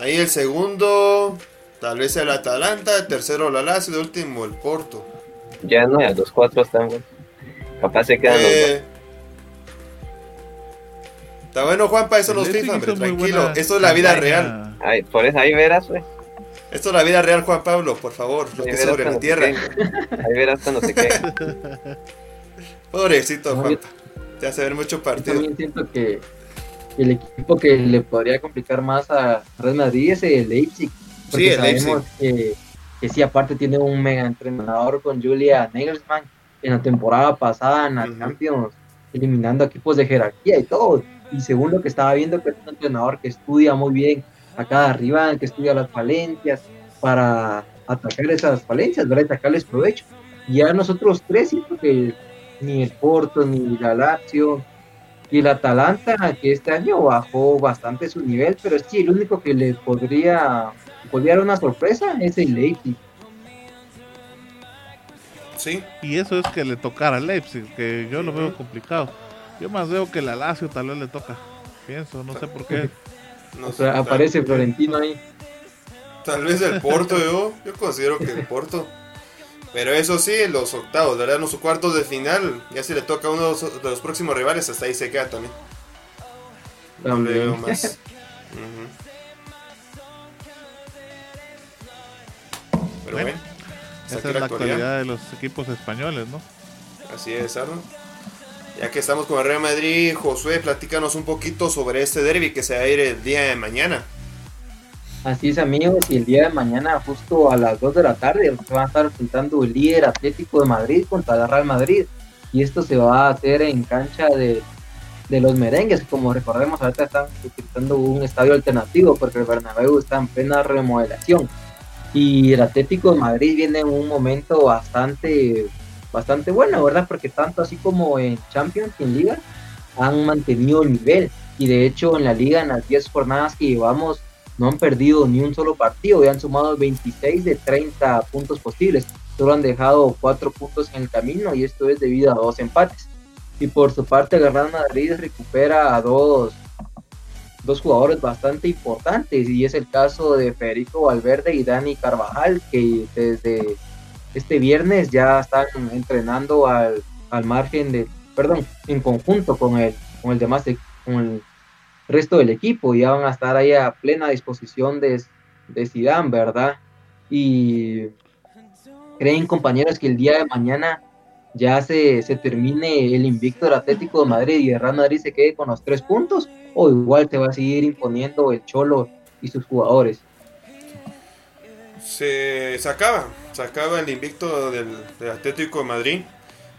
Ahí el segundo, tal vez el Atalanta, el tercero la Lazio, el último el Porto. Ya no, ya los cuatro están buenos. Capaz se quedan los. Eh, Está bueno, Juanpa, eso Leipzig FIFA, hombre, tranquilo. Esto es la vida campaña. real. Por eso ahí verás, pues. Esto es la vida real, Juan Pablo, por favor, lo que sobre la tierra. Ahí verás cuando se quede. Pobrecito, No, Juanpa. Te hace ver mucho Yo partido. también siento que el equipo que le podría complicar más a Real Madrid es el Leipzig. Porque Sí, el sabemos que, que sí, aparte tiene un mega entrenador con Julia Nagelsmann en la temporada pasada en la Ujú. Champions, eliminando equipos de jerarquía y todo. Y según lo que estaba viendo, que es un entrenador que estudia muy bien a cada rival, que estudia las falencias para atacar esas falencias, ¿verdad? Sacarles provecho. Y ya nosotros tres, siento que ni el Porto, ni la Lazio, y el Atalanta, que este año bajó bastante su nivel, pero sí, el único que le podría, podría dar una sorpresa es el Leipzig. Sí, Y eso es que le tocara a Leipzig, que yo lo veo complicado. Yo más veo que la Lazio tal vez le toca. Pienso, no sé por qué. no O sea, aparece Florentino ahí. Tal vez el Porto, yo, yo considero que el Porto. Pero eso sí, los octavos, ¿verdad? Los cuartos de final, ya si le toca a uno de los, de los próximos rivales, hasta ahí se queda también. No le veo más. Ujú. Pero Bueno, Esa es la actualidad. actualidad de los equipos españoles, ¿no? Así es, Arnold. Ya que estamos con el Real Madrid, Josué, platícanos un poquito sobre este derby que se va a ir el día de mañana. Así es, amigos, y el día de mañana, justo a las 2 de la tarde, se va a estar enfrentando el líder Atlético de Madrid contra el Real Madrid. Y esto se va a hacer en cancha de, de los merengues. Como recordemos, ahorita están utilizando un estadio alternativo porque el Bernabéu está en plena remodelación. Y el Atlético de Madrid viene en un momento bastante, bastante bueno, ¿verdad? Porque tanto así como en Champions y en Liga han mantenido el nivel. Y de hecho, en la Liga, en las 10 jornadas que llevamos, no han perdido ni un solo partido y han sumado 26 de 30 puntos posibles. Solo han dejado 4 puntos en el camino y esto es debido a dos empates. Y por su parte, el Real Madrid recupera a dos, dos jugadores bastante importantes y es el caso de Federico Valverde y Dani Carvajal que desde este viernes ya están entrenando al, al margen de, perdón, en conjunto con el, con el demás, con el resto del equipo, ya van a estar ahí a plena disposición de, de Zidane, ¿verdad? Y ¿Creen, compañeros, que el día de mañana ya se, se termine el invicto del Atlético de Madrid y el Real Madrid se quede con los tres puntos? ¿O igual te va a seguir imponiendo el Cholo y sus jugadores? Se, se acaba, se acaba el invicto del, del Atlético de Madrid.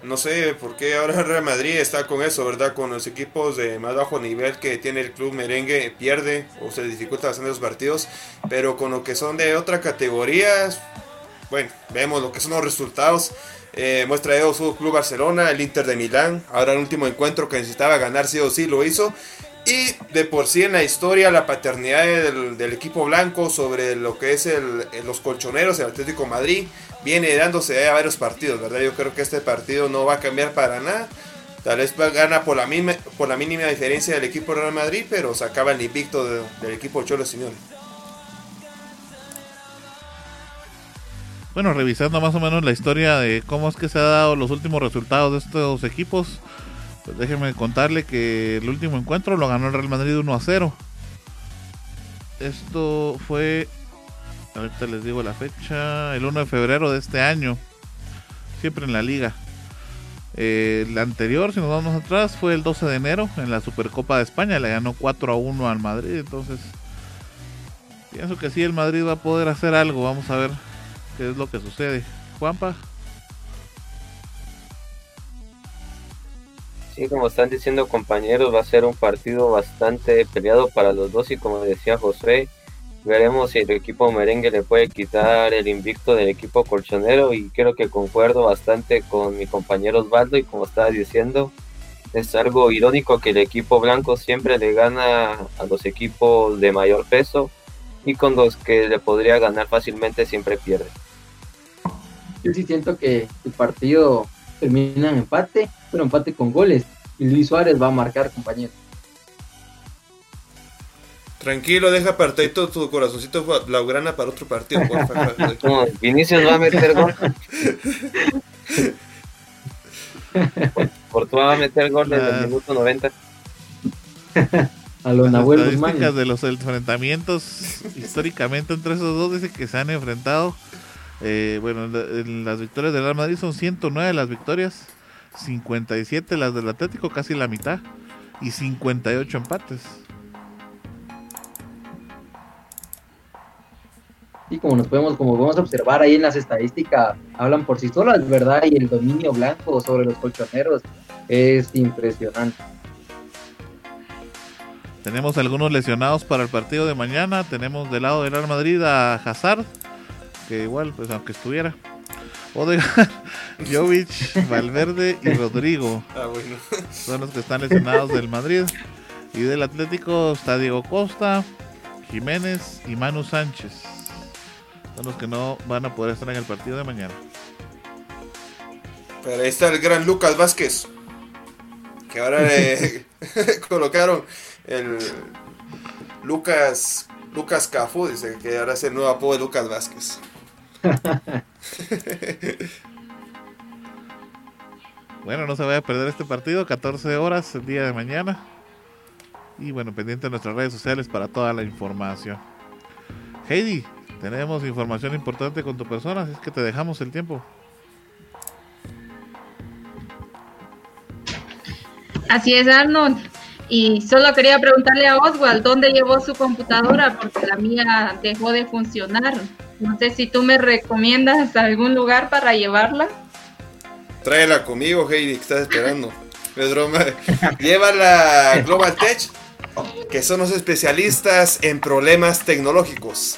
No sé por qué ahora el Real Madrid está con eso, ¿verdad? Con los equipos de más bajo nivel que tiene el club merengue, pierde o se dificulta bastante los partidos. Pero con lo que son de otra categoría, bueno, vemos lo que son los resultados. Eh, muestra de su Club Barcelona, el Inter de Milán. Ahora el último encuentro que necesitaba ganar sí o sí lo hizo. Y de por sí en la historia, la paternidad del, equipo blanco sobre lo que es el, los colchoneros, el Atlético Madrid, viene dándose a varios partidos, ¿verdad? Yo creo que este partido no va a cambiar para nada. Tal vez gana por la, misma, por la mínima diferencia del equipo Real Madrid, pero se acaba el invicto de, del equipo Cholo Simeone. Bueno, revisando más o menos la historia de cómo es que se han dado los últimos resultados de estos equipos, pues déjenme contarle que el último encuentro lo ganó el Real Madrid 1 a 0. Esto fue, ahorita les digo la fecha, el 1 de febrero de este año, siempre en la liga. Eh, el anterior, si nos vamos atrás, fue el 12 de enero en la Supercopa de España, le ganó 4 a 1 al Madrid, entonces pienso que sí, el Madrid va a poder hacer algo, vamos a ver qué es lo que sucede. Juanpa. Sí, como están diciendo compañeros, va a ser un partido bastante peleado para los dos y como decía José, veremos si el equipo merengue le puede quitar el invicto del equipo colchonero y creo que concuerdo bastante con mi compañero Osvaldo y como estaba diciendo, es algo irónico que el equipo blanco siempre le gana a los equipos de mayor peso y con los que le podría ganar fácilmente siempre pierde. Yo sí siento que el partido termina en empate, pero empate con goles. Y Luis Suárez va a marcar, compañero. Tranquilo, deja apartadito tu corazoncito blaugrana para otro partido, por favor. No, Vinicius va a meter gol. Portugal va a meter gol desde el minuto 90. A los Las Nahuel estadísticas Guzmán. de los enfrentamientos históricamente entre esos dos dice que se han enfrentado. eh, bueno, en la- en las victorias del Real Madrid son 109 las victorias, 57 las del Atlético, casi la mitad, y 58 empates. Y como nos podemos, como podemos observar ahí en las estadísticas, hablan por sí solas, ¿verdad? Y el dominio blanco sobre los colchoneros es impresionante. Tenemos algunos lesionados para el partido de mañana. Tenemos del lado del Real Madrid a Hazard, que igual, pues aunque estuviera. Odegaard, Jovic, Valverde y Rodrigo. Ah, bueno. son los que están lesionados del Madrid. Y del Atlético está Diego Costa, Jiménez y Manu Sánchez. Son los que no van a poder estar en el partido de mañana. Pero ahí está el gran Lucas Vázquez. Que ahora le colocaron el Lucas Lucas Cafu, dice que ahora es el nuevo apodo de Lucas Vázquez. Bueno, no se vaya a perder este partido, 14 horas el día de mañana. Y bueno, pendiente de nuestras redes sociales para toda la información. Heidi, tenemos información importante con tu persona, así es que te dejamos el tiempo. Así es, Arnold. Y solo quería preguntarle a Oswald dónde llevó su computadora porque la mía dejó de funcionar. No sé si tú me recomiendas algún lugar para llevarla. Tráela conmigo, Heidi, que estás esperando. Es broma. Llévala a Global Tech, que son los especialistas en problemas tecnológicos.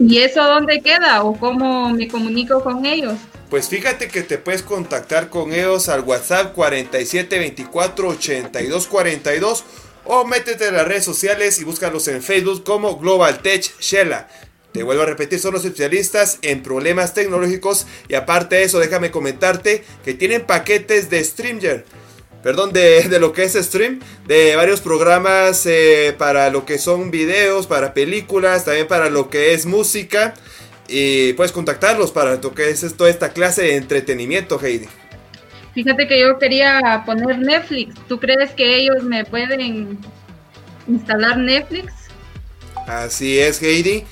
¿Y eso dónde queda o cómo me comunico con ellos? Pues fíjate que te puedes contactar con ellos al WhatsApp 4724 8242 o métete en las redes sociales y búscalos en Facebook como Global Tech Shella. Te vuelvo a repetir, son los especialistas en problemas tecnológicos y aparte de eso, déjame comentarte que tienen paquetes de Streamer. Perdón, de, de lo que es stream, de varios programas eh, para lo que son videos, para películas, también para lo que es música. Y puedes contactarlos para lo que es toda esta clase de entretenimiento, Heidi. Fíjate que yo quería poner Netflix. ¿Tú crees que ellos me pueden instalar Netflix? Así es, Heidi.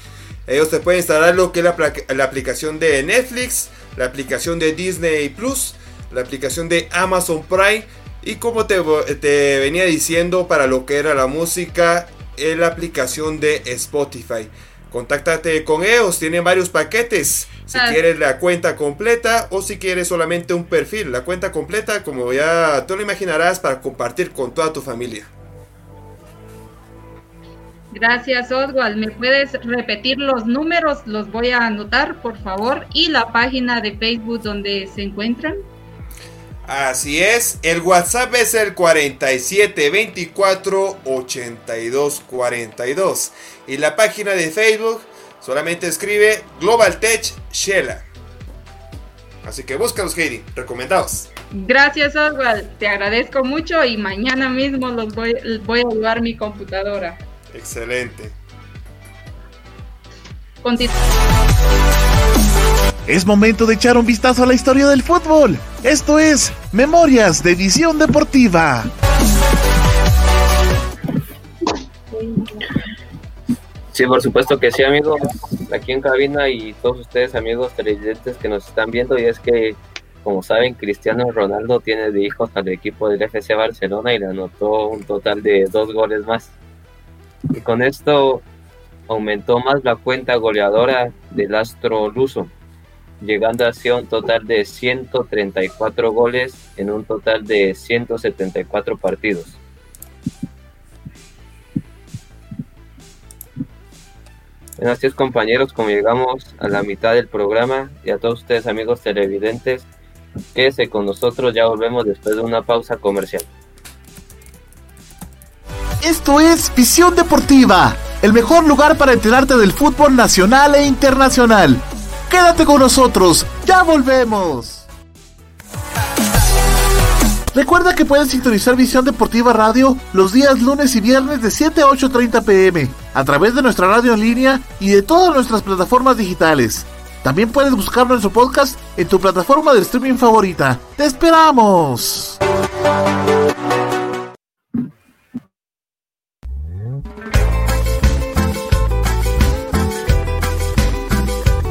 Ellos te pueden instalar lo que es la, aplicación de Netflix, la aplicación de Disney Plus, la aplicación de Amazon Prime y como te, te venía diciendo para lo que era la música, la aplicación de Spotify. Contáctate con ellos, tienen varios paquetes. Si Ah. quieres la cuenta completa o si quieres solamente un perfil. La cuenta completa, como ya tú lo imaginarás, para compartir con toda tu familia. Gracias, Oswald. ¿Me puedes repetir los números? Los voy a anotar, por favor. Y la página de Facebook donde se encuentran. Así es, el WhatsApp es el 4724 8242 y la página de Facebook solamente escribe Global Tech Shela. Así que búscalos, Heidi, recomendados. Gracias, Oswald. Te agradezco mucho y mañana mismo los voy, voy a llevar mi computadora. Excelente. Continu- Es momento de echar un vistazo a la historia del fútbol. Esto es Memorias de Visión Deportiva. Sí, por supuesto que sí, amigos, aquí en cabina y todos ustedes, amigos televidentes que nos están viendo, y es que, como saben, Cristiano Ronaldo tiene de hijos al equipo del FC Barcelona y le anotó un total de dos goles más. Y con esto aumentó más la cuenta goleadora del astro luso, llegando a un total de 134 goles en un total de 174 partidos. Bueno, así es compañeros, como llegamos a la mitad del programa y a todos ustedes amigos televidentes, quédese con nosotros, ya volvemos después de una pausa comercial. Esto es Visión Deportiva, el mejor lugar para enterarte del fútbol nacional e internacional. Quédate con nosotros, ya volvemos. Recuerda que puedes sintonizar Visión Deportiva Radio los días lunes y viernes de 7 a 8.30 pm a través de nuestra radio en línea y de todas nuestras plataformas digitales. También puedes buscar nuestro podcast en tu plataforma de streaming favorita. ¡Te esperamos!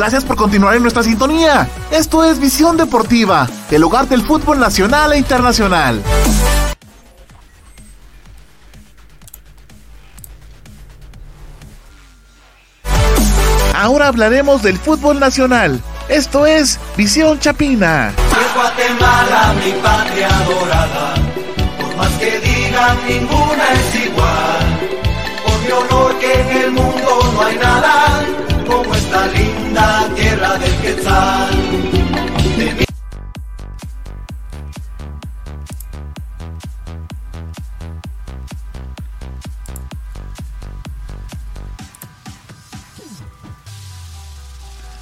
Gracias por continuar en nuestra sintonía. Esto es Visión Deportiva, el hogar del fútbol nacional e internacional. Ahora hablaremos del fútbol nacional. Esto es Visión Chapina. Guatemala, mi patria dorada, por más que digan, ninguna es igual. Por mi honor que en el mundo no hay nada como esta linda tierra del Quetzal.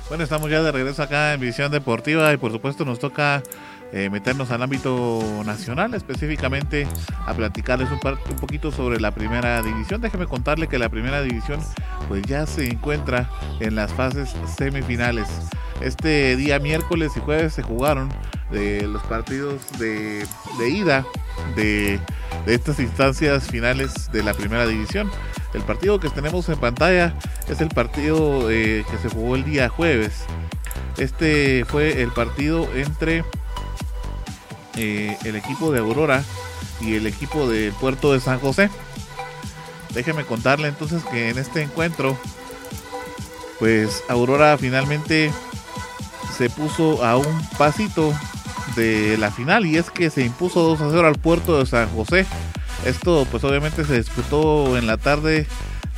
Bueno, estamos ya de regreso acá en Visión Deportiva y por supuesto nos toca eh, meternos al ámbito nacional, específicamente a platicarles un, poquito sobre la primera división. Déjeme contarle que la primera división pues ya se encuentra en las fases semifinales. Este día miércoles y jueves se jugaron de los partidos de, ida de, de estas instancias finales de la primera división. El partido que tenemos en pantalla es el partido eh, que se jugó el día jueves. Este fue el partido entre eh, el equipo de Aurora y el equipo del puerto de San José. Déjeme contarle entonces que en este encuentro, pues Aurora finalmente se puso a un pasito de la final y es que se impuso 2 a 0 al puerto de San José esto pues obviamente se disputó en la tarde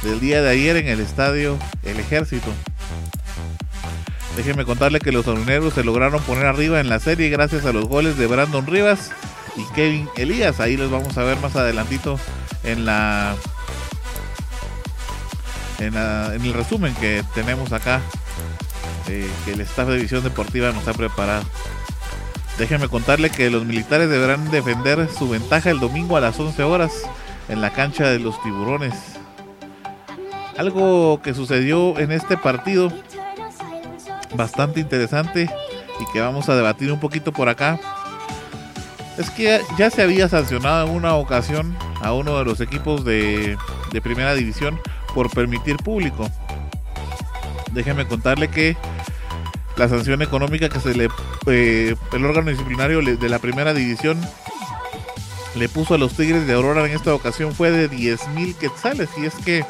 del día de ayer en el estadio El Ejército. Déjenme contarle que los orineros se lograron poner arriba en la serie gracias a los goles de Brandon Rivas y Kevin Elías. Ahí los vamos a ver más adelantito en la en, el resumen que tenemos acá eh, que el staff de División Deportiva nos ha preparado. Déjenme contarle que los militares deberán defender su ventaja el domingo a las 11 horas en la cancha de los tiburones. Algo que sucedió en este partido bastante interesante y que vamos a debatir un poquito por acá. Es que ya se había sancionado en una ocasión a uno de los equipos de, primera división por permitir público. Déjenme contarle que la sanción económica que se le eh, el órgano disciplinario de la primera división le puso a los Tigres de Aurora en esta ocasión fue de 10 mil quetzales y es que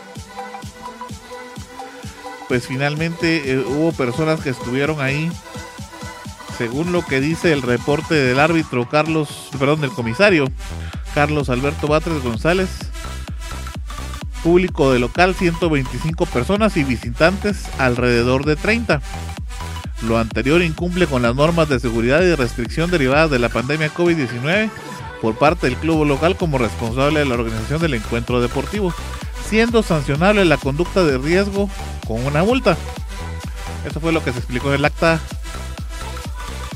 pues finalmente eh, hubo personas que estuvieron ahí. Según lo que dice el reporte del árbitro Carlos, perdón, del comisario Carlos Alberto Batres González público de local 125 personas y visitantes alrededor de 30 lo anterior incumple con las normas de seguridad y restricción derivadas de la pandemia COVID-19 por parte del club local como responsable de la organización del encuentro deportivo, siendo sancionable la conducta de riesgo con una multa. Eso fue lo que se explicó en el acta.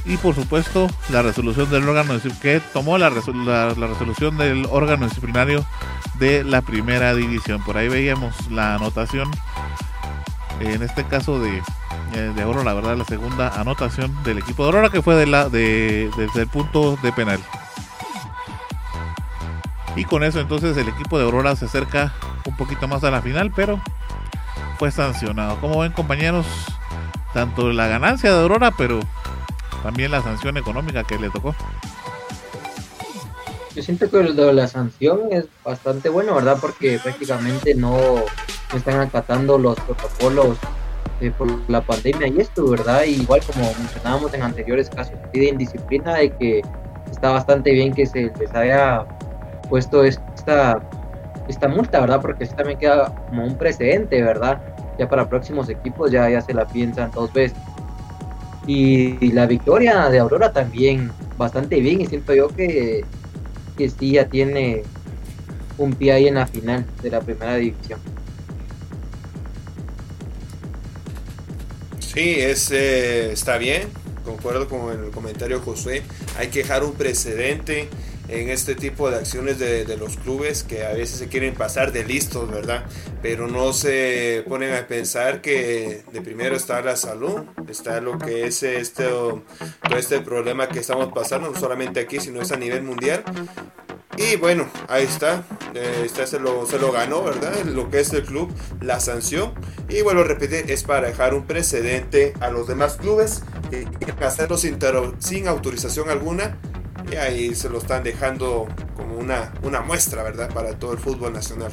Y por supuesto, la resolución del órgano que tomó la, la, resolución del órgano disciplinario de la primera división. Por ahí veíamos la anotación, en este caso de eh, de Aurora, la verdad, la segunda anotación del equipo de Aurora que fue de la, de, desde el punto de penal. Y con eso entonces el equipo de Aurora se acerca un poquito más a la final, pero fue sancionado. Como ven compañeros, tanto la ganancia de Aurora, pero también la sanción económica que le tocó. Yo siento que la sanción es bastante bueno, ¿verdad? Porque prácticamente no están acatando los protocolos eh, por la pandemia y esto, ¿verdad? igual como mencionábamos en anteriores casos, pide indisciplina de que está bastante bien que se les haya puesto esta, esta multa, ¿verdad? Porque eso también queda como un precedente, ¿verdad? Ya para próximos equipos ya, ya se la piensan dos veces. Y, la victoria de Aurora también bastante bien y siento yo que, que sí ya tiene un pie ahí en la final de la primera división. Sí, es, eh, está bien, concuerdo con el comentario Josué, hay que dejar un precedente en este tipo de acciones de, los clubes que a veces se quieren pasar de listos, ¿verdad? Pero no se ponen a pensar que de primero está la salud, está lo que es este, todo este problema que estamos pasando, no solamente aquí, sino es a nivel mundial. Y bueno, ahí está, eh, se, lo, se lo ganó, ¿verdad? Lo que es el club, la sanción Y vuelvo a repetir, es para dejar un precedente a los demás clubes que hacerlo sin, sin autorización alguna. Y ahí se lo están dejando como una, una muestra, ¿verdad? Para todo el fútbol nacional.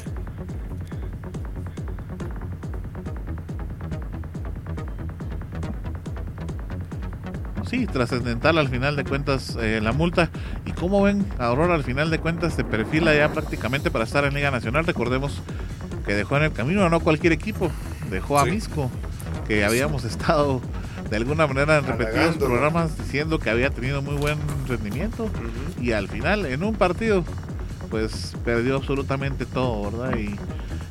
sí, trascendental al final de cuentas eh, la multa. Y como ven, Aurora al final de cuentas se perfila ya prácticamente para estar en Liga Nacional. Recordemos que dejó en el camino a no cualquier equipo, dejó a Misco, que habíamos estado de alguna manera en repetidos programas diciendo que había tenido muy buen rendimiento. Y al final, en un partido, pues perdió absolutamente todo, ¿verdad? Y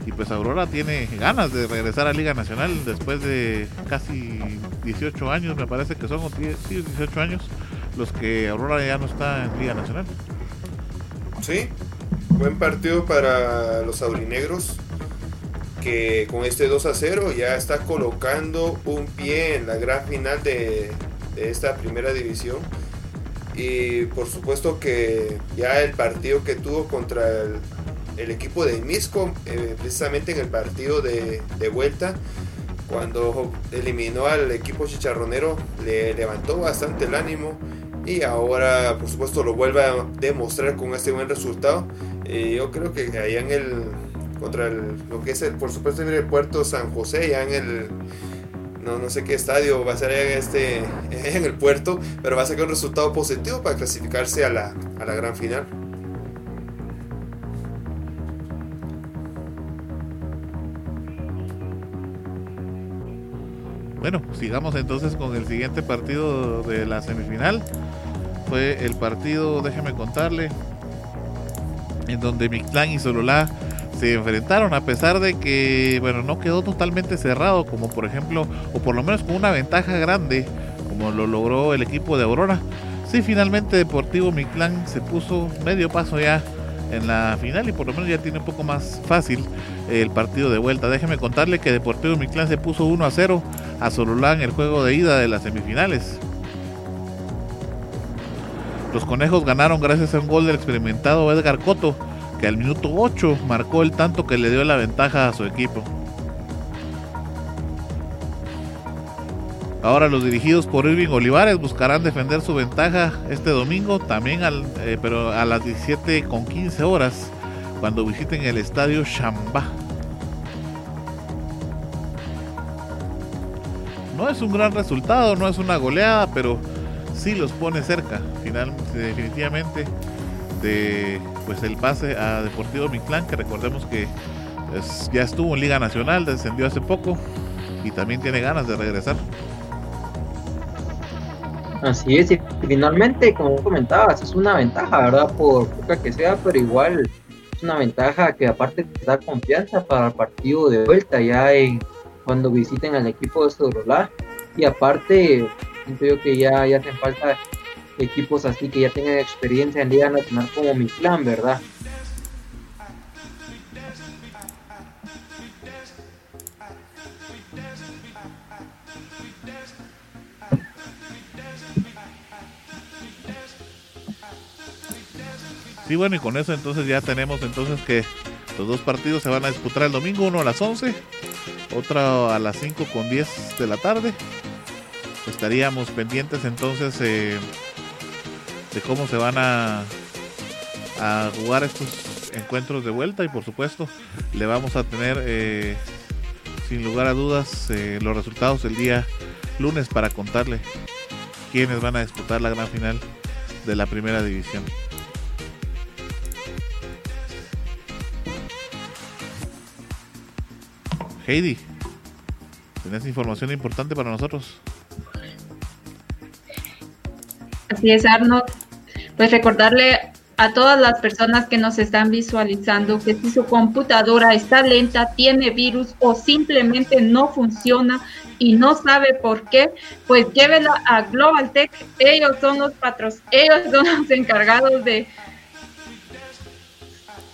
y pues Aurora tiene ganas de regresar a Liga Nacional después de casi 18 años, me parece que son, sí, 18 años, los que Aurora ya no está en Liga Nacional. Sí, buen partido para los aurinegros, que con este 2 a 0 ya está colocando un pie en la gran final de, esta primera división. Y por supuesto que ya el partido que tuvo contra el el equipo de Misco, eh, precisamente en el partido de, vuelta, cuando eliminó al equipo chicharronero, le levantó bastante el ánimo y ahora por supuesto lo vuelve a demostrar con este buen resultado. Eh, yo creo que allá en el, contra lo que es el, por supuesto el puerto San José, ya en el, no, no sé qué estadio va a ser en, este, en el puerto, pero va a sacar un resultado positivo para clasificarse a la, a la gran final. Bueno, sigamos entonces con el siguiente partido de la semifinal. Fue el partido, déjeme contarle, en donde Mictlán y Sololá se enfrentaron a pesar de que, bueno, no quedó totalmente cerrado, como por ejemplo, o por lo menos con una ventaja grande, como lo logró el equipo de Aurora. Sí, finalmente Deportivo Mictlán se puso medio paso ya en la final y por lo menos ya tiene un poco más fácil el partido de vuelta. Déjeme contarle que Deportivo Mictlán se puso 1 a 0 a Sololá en el juego de ida de las semifinales. Los conejos ganaron gracias a un gol del experimentado Edgar Coto, que al minuto 8 marcó el tanto que le dio la ventaja a su equipo. Ahora los dirigidos por Irving Olivares buscarán defender su ventaja este domingo, también al, eh, pero a las 17 con 15 horas, cuando visiten el estadio Chambá. No es un gran resultado, no es una goleada, pero sí los pone cerca, finalmente, definitivamente, de pues el pase a Deportivo Mictlán, que recordemos que pues, ya estuvo en Liga Nacional, descendió hace poco y también tiene ganas de regresar. Así es, y finalmente, como comentabas, es una ventaja, ¿verdad? Por poca que sea, pero igual es una ventaja que aparte te da confianza para el partido de vuelta ya cuando visiten al equipo de Sorolá. Y aparte, siento yo que ya, ya hacen falta equipos así que ya tengan experiencia en Liga Nacional como mi plan, ¿verdad? Sí, bueno, y con eso entonces ya tenemos entonces que los dos partidos se van a disputar el domingo, uno a las 11 otra a las 5 con 10 de la tarde. Estaríamos pendientes entonces eh, de cómo se van a, a jugar estos encuentros de vuelta y por supuesto le vamos a tener eh, sin lugar a dudas eh, los resultados el día lunes para contarle quiénes van a disputar la gran final de la primera división. Heidi, ¿tienes información importante para nosotros? Así es, Arnold. Pues recordarle a todas las personas que nos están visualizando que si su computadora está lenta, tiene virus o simplemente no funciona y no sabe por qué, pues llévela a Global Tech. Ellos son los patros, ellos son los encargados de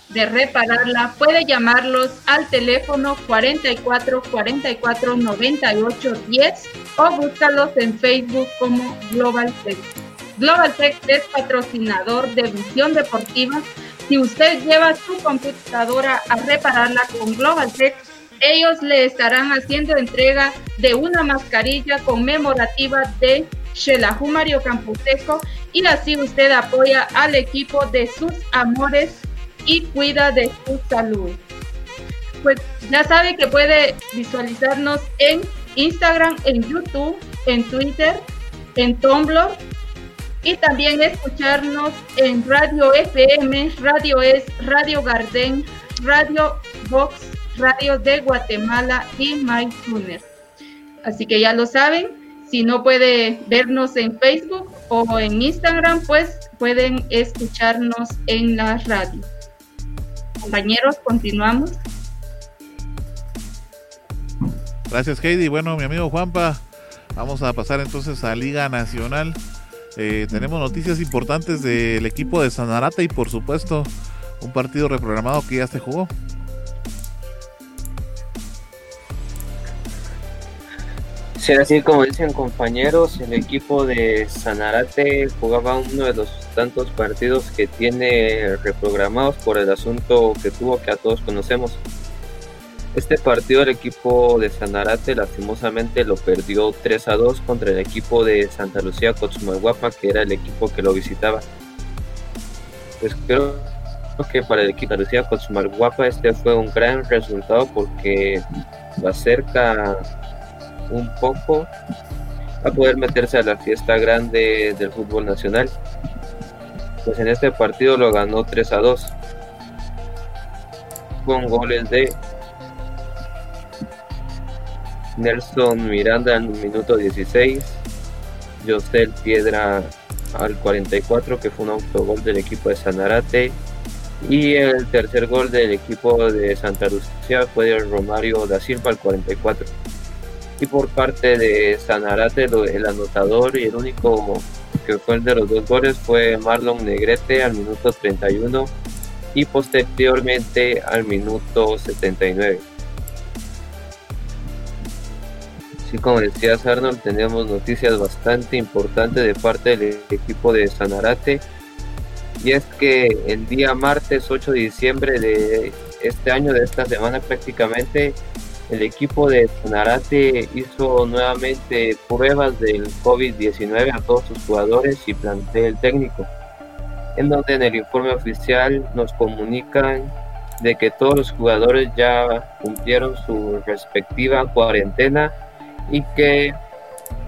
de repararla, puede llamarlos al teléfono 44 44 98 10 o búscalos en Facebook como Global Tech. Global Tech es patrocinador de Visión Deportiva. Si usted lleva su computadora a repararla con Global Tech, ellos le estarán haciendo entrega de una mascarilla conmemorativa de Shelahu Mario Camposeco y así usted apoya al equipo de sus amores y cuida de su salud. Pues ya sabe que puede visualizarnos en Instagram, en YouTube, en Twitter, en Tumblr y también escucharnos en Radio FM, Radio Es, Radio Garden, Radio Box, Radio de Guatemala y MyTuner. Así que ya lo saben, si no puede vernos en Facebook o en Instagram, pues pueden escucharnos en la radio. Compañeros, continuamos. Gracias Heidi. Bueno, mi amigo Juanpa, vamos a pasar entonces a Liga Nacional. Eh, tenemos noticias importantes del equipo de Sanarate y por supuesto un partido reprogramado que ya se jugó. Sí, así como dicen compañeros, el equipo de Sanarate jugaba uno de los tantos partidos que tiene reprogramados por el asunto que tuvo que a todos conocemos. Este partido el equipo de Sanarate lastimosamente lo perdió 3 a 2 contra el equipo de Santa Lucía Cotzumalguapa, que era el equipo que lo visitaba. Pues creo que para el equipo de Lucía Cotzumalguapa este fue un gran resultado porque lo acerca un poco a poder meterse a la fiesta grande del fútbol nacional. Pues en este partido lo ganó 3 a 2 con goles de Nelson Miranda al minuto 16, Josel Piedra al 44, que fue un autogol del equipo de Sanarate, y el tercer gol del equipo de Santa Lucía fue de Romario da Silva al 44. Y por parte de Sanarate, el anotador y el único que fue el de los dos goles fue Marlon Negrete al minuto 31 y posteriormente al minuto 79. Así como decías Arnold, tenemos noticias bastante importantes de parte del equipo de Sanarate. Y es que el día martes 8 de diciembre de este año, de esta semana prácticamente, el equipo de Sanarate hizo nuevamente pruebas del COVID-19 a todos sus jugadores y plantel técnico, en donde en el informe oficial nos comunican de que todos los jugadores ya cumplieron su respectiva cuarentena y que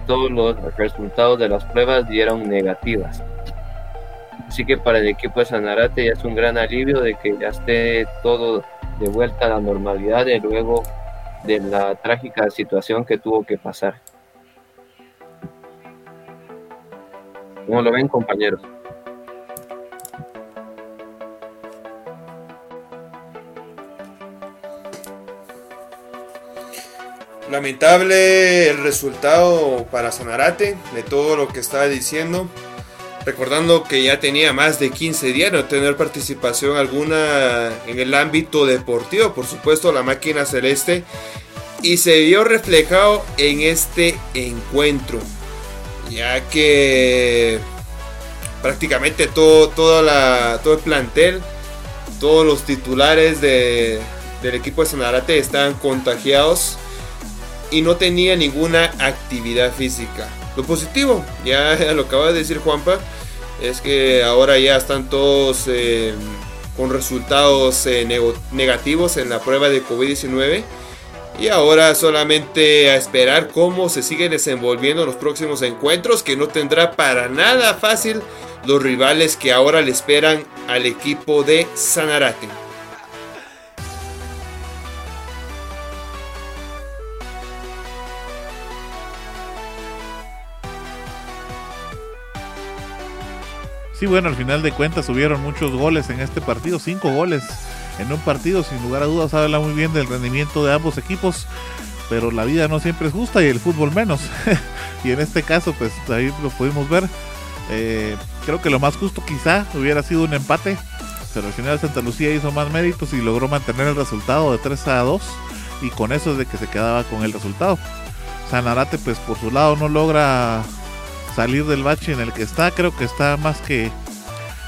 todos los resultados de las pruebas dieron negativas. Así que para el equipo de Sanarate ya es un gran alivio de que ya esté todo de vuelta a la normalidad y luego de la trágica situación que tuvo que pasar. ¿Cómo lo ven compañeros? Lamentable el resultado para Sanarate de todo lo que estaba diciendo. Recordando que ya tenía más de 15 días no tener participación alguna en el ámbito deportivo, por supuesto la máquina celeste, y se vio reflejado en este encuentro, ya que prácticamente todo, la, todo el plantel, todos los titulares de, del equipo de Sanarate estaban contagiados y no tenía ninguna actividad física. Lo positivo, ya lo acaba de decir Juanpa, es que ahora ya están todos eh, con resultados eh, negativos en la prueba de COVID-19. Y ahora solamente a esperar cómo se siguen desenvolviendo los próximos encuentros, que no tendrá para nada fácil los rivales que ahora le esperan al equipo de Sanarate. Sí, bueno, al final de cuentas hubieron muchos goles en este partido, cinco goles en un partido, sin lugar a dudas habla muy bien del rendimiento de ambos equipos, pero la vida no siempre es justa y el fútbol menos. y en este caso, pues ahí lo pudimos ver. Eh, creo que lo más justo quizá hubiera sido un empate, pero al final Santa Lucía hizo más méritos y logró mantener el resultado de 3 a 2 y con eso es de que se quedaba con el resultado. Sanarate pues por su lado no logra salir del bache en el que está, creo que está más que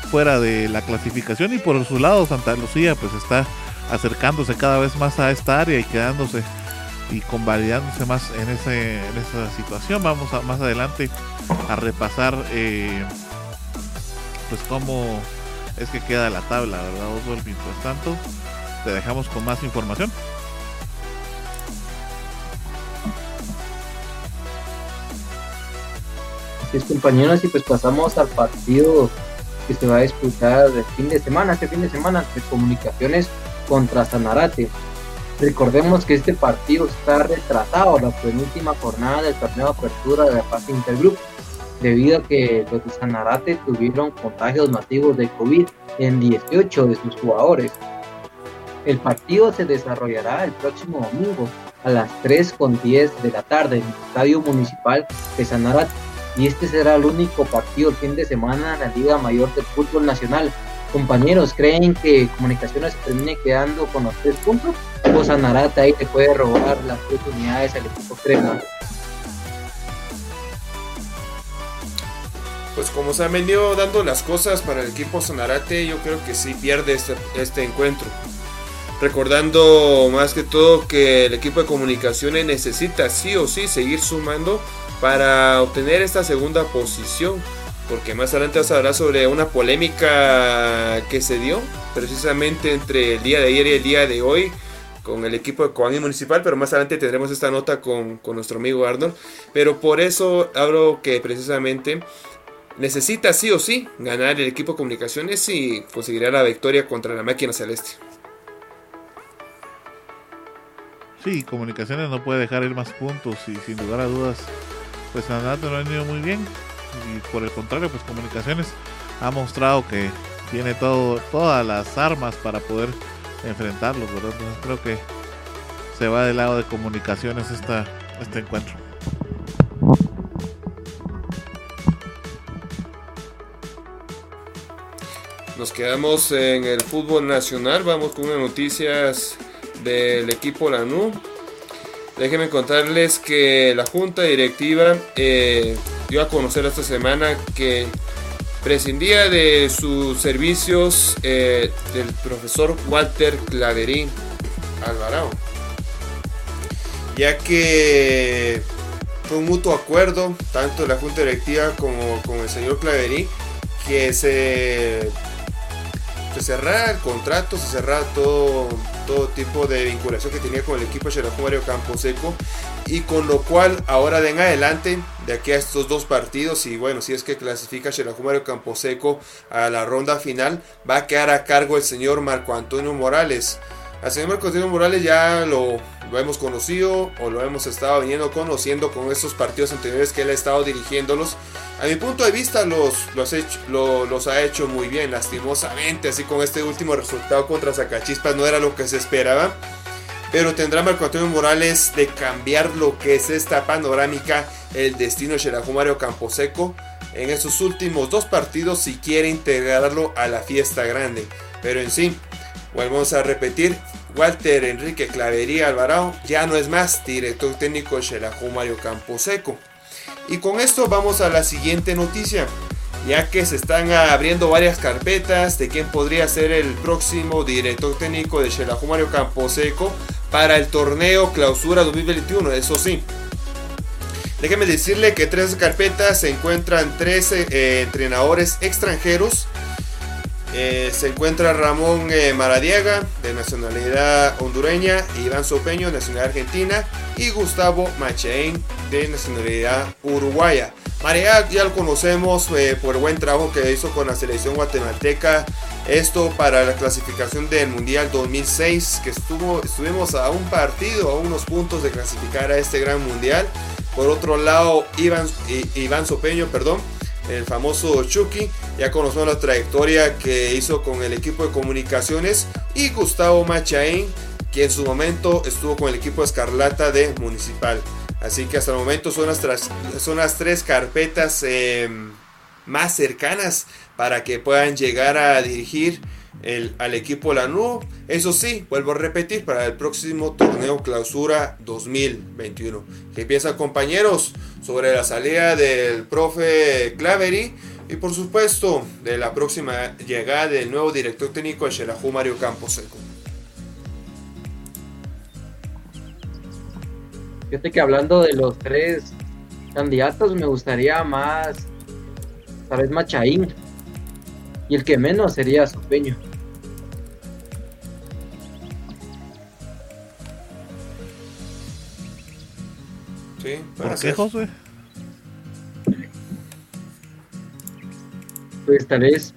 fuera de la clasificación y por su lado Santa Lucía pues está acercándose cada vez más a esta área y quedándose y convalidándose más en, ese, en esa situación. Vamos a, más adelante a repasar eh, pues cómo es que queda la tabla, ¿verdad, Oswald? Mientras tanto, te dejamos con más información. Así es, compañeros, y pues pasamos al partido que se va a disputar el fin de semana, este fin de semana, de comunicaciones contra Sanarate. Recordemos que este partido está retrasado la penúltima jornada del torneo de apertura de la fase intergrupo, debido a que los de Sanarate tuvieron contagios masivos de COVID en 18 de sus jugadores. El partido se desarrollará el próximo domingo a las 3.10 de la tarde en el Estadio Municipal de Sanarate y este será el único partido el fin de semana en la Liga Mayor del Fútbol Nacional. Compañeros, ¿creen que Comunicaciones termine quedando con los tres puntos? ¿O ahí te puede robar las tres al equipo crema? Pues como se han venido dando las cosas para el equipo Sanarate, yo creo que sí pierde este, este encuentro. Recordando más que todo que el equipo de comunicaciones necesita sí o sí seguir sumando para obtener esta segunda posición. Porque más adelante a hablar sobre una polémica que se dio precisamente entre el día de ayer y el día de hoy con el equipo de Coani Municipal, pero más adelante tendremos esta nota con, con nuestro amigo Arnold. Pero por eso hablo que precisamente necesita sí o sí ganar el equipo de comunicaciones y conseguirá la victoria contra la máquina celeste. Sí, comunicaciones no puede dejar ir más puntos y sin lugar a dudas, pues Sanarate no ha ido muy bien y por el contrario, pues comunicaciones ha mostrado que tiene todo, todas las armas para poder enfrentarlos, ¿verdad? Entonces creo que se va del lado de comunicaciones esta, este encuentro. Nos quedamos en el fútbol nacional, vamos con unas noticias del equipo Lanú. Déjenme contarles que la junta directiva eh, dio a conocer esta semana que prescindía de sus servicios eh, del profesor Walter Claverín Alvarado, ya que fue un mutuo acuerdo, tanto la junta directiva como con el señor Claverín, que se, se cerrara el contrato, se cerrara todo todo tipo de vinculación que tenía con el equipo de Mario Camposeco. Y con lo cual ahora de en adelante de aquí a estos dos partidos y bueno si es que clasifica Mario Camposeco a la ronda final va a quedar a cargo el señor Marco Antonio Morales al señor Marco Antonio Morales ya lo, lo hemos conocido o lo hemos estado viniendo conociendo con estos partidos anteriores que él ha estado dirigiéndolos a mi punto de vista los, los, ha hecho muy bien, lastimosamente, así con este último resultado contra Zacachispas no era lo que se esperaba. Pero tendrá Marco Antonio Morales de cambiar lo que es esta panorámica, el destino de Mario Camposeco en esos últimos dos partidos si quiere integrarlo a la fiesta grande. Pero en sí, volvemos a repetir, Walter Enrique Clavería Alvarado ya no es más director técnico de Mario Camposeco. Y con esto vamos a la siguiente noticia, ya que se están abriendo varias carpetas de quién podría ser el próximo director técnico de Xelajú Mario Camposeco para el torneo Clausura 2021, eso sí. Déjeme decirle que tres carpetas se encuentran 13 eh, entrenadores extranjeros. Eh, se encuentra Ramón eh, Maradiaga, de nacionalidad hondureña, Iván Sopeño, de nacionalidad argentina, y Gustavo Machain, de nacionalidad uruguaya. María ya lo conocemos eh, por el buen trabajo que hizo con la selección guatemalteca. Esto para la clasificación del Mundial 2006, que estuvo, estuvimos a un partido, a unos puntos de clasificar a este gran Mundial. Por otro lado, Iván, Iván Sopeño, perdón, el famoso Chucky. Ya conocemos la trayectoria que hizo con el equipo de comunicaciones. Y Gustavo Machain, que en su momento estuvo con el equipo Escarlata de Municipal. Así que hasta el momento son las, son las tres carpetas em, más cercanas para que puedan llegar a dirigir al equipo Lanús. Eso sí, vuelvo a repetir, para el próximo torneo clausura 2021. ¿Qué piensan compañeros sobre la salida del profe Claveri? Y por supuesto, de la próxima llegada del nuevo director técnico de Xelajú Mario Campos. Camposeco. Fíjate que hablando de los tres candidatos, me gustaría más, tal vez Machaín. Y el que menos sería Sopeño. Sí, ¿Por qué. José? Pues tal vez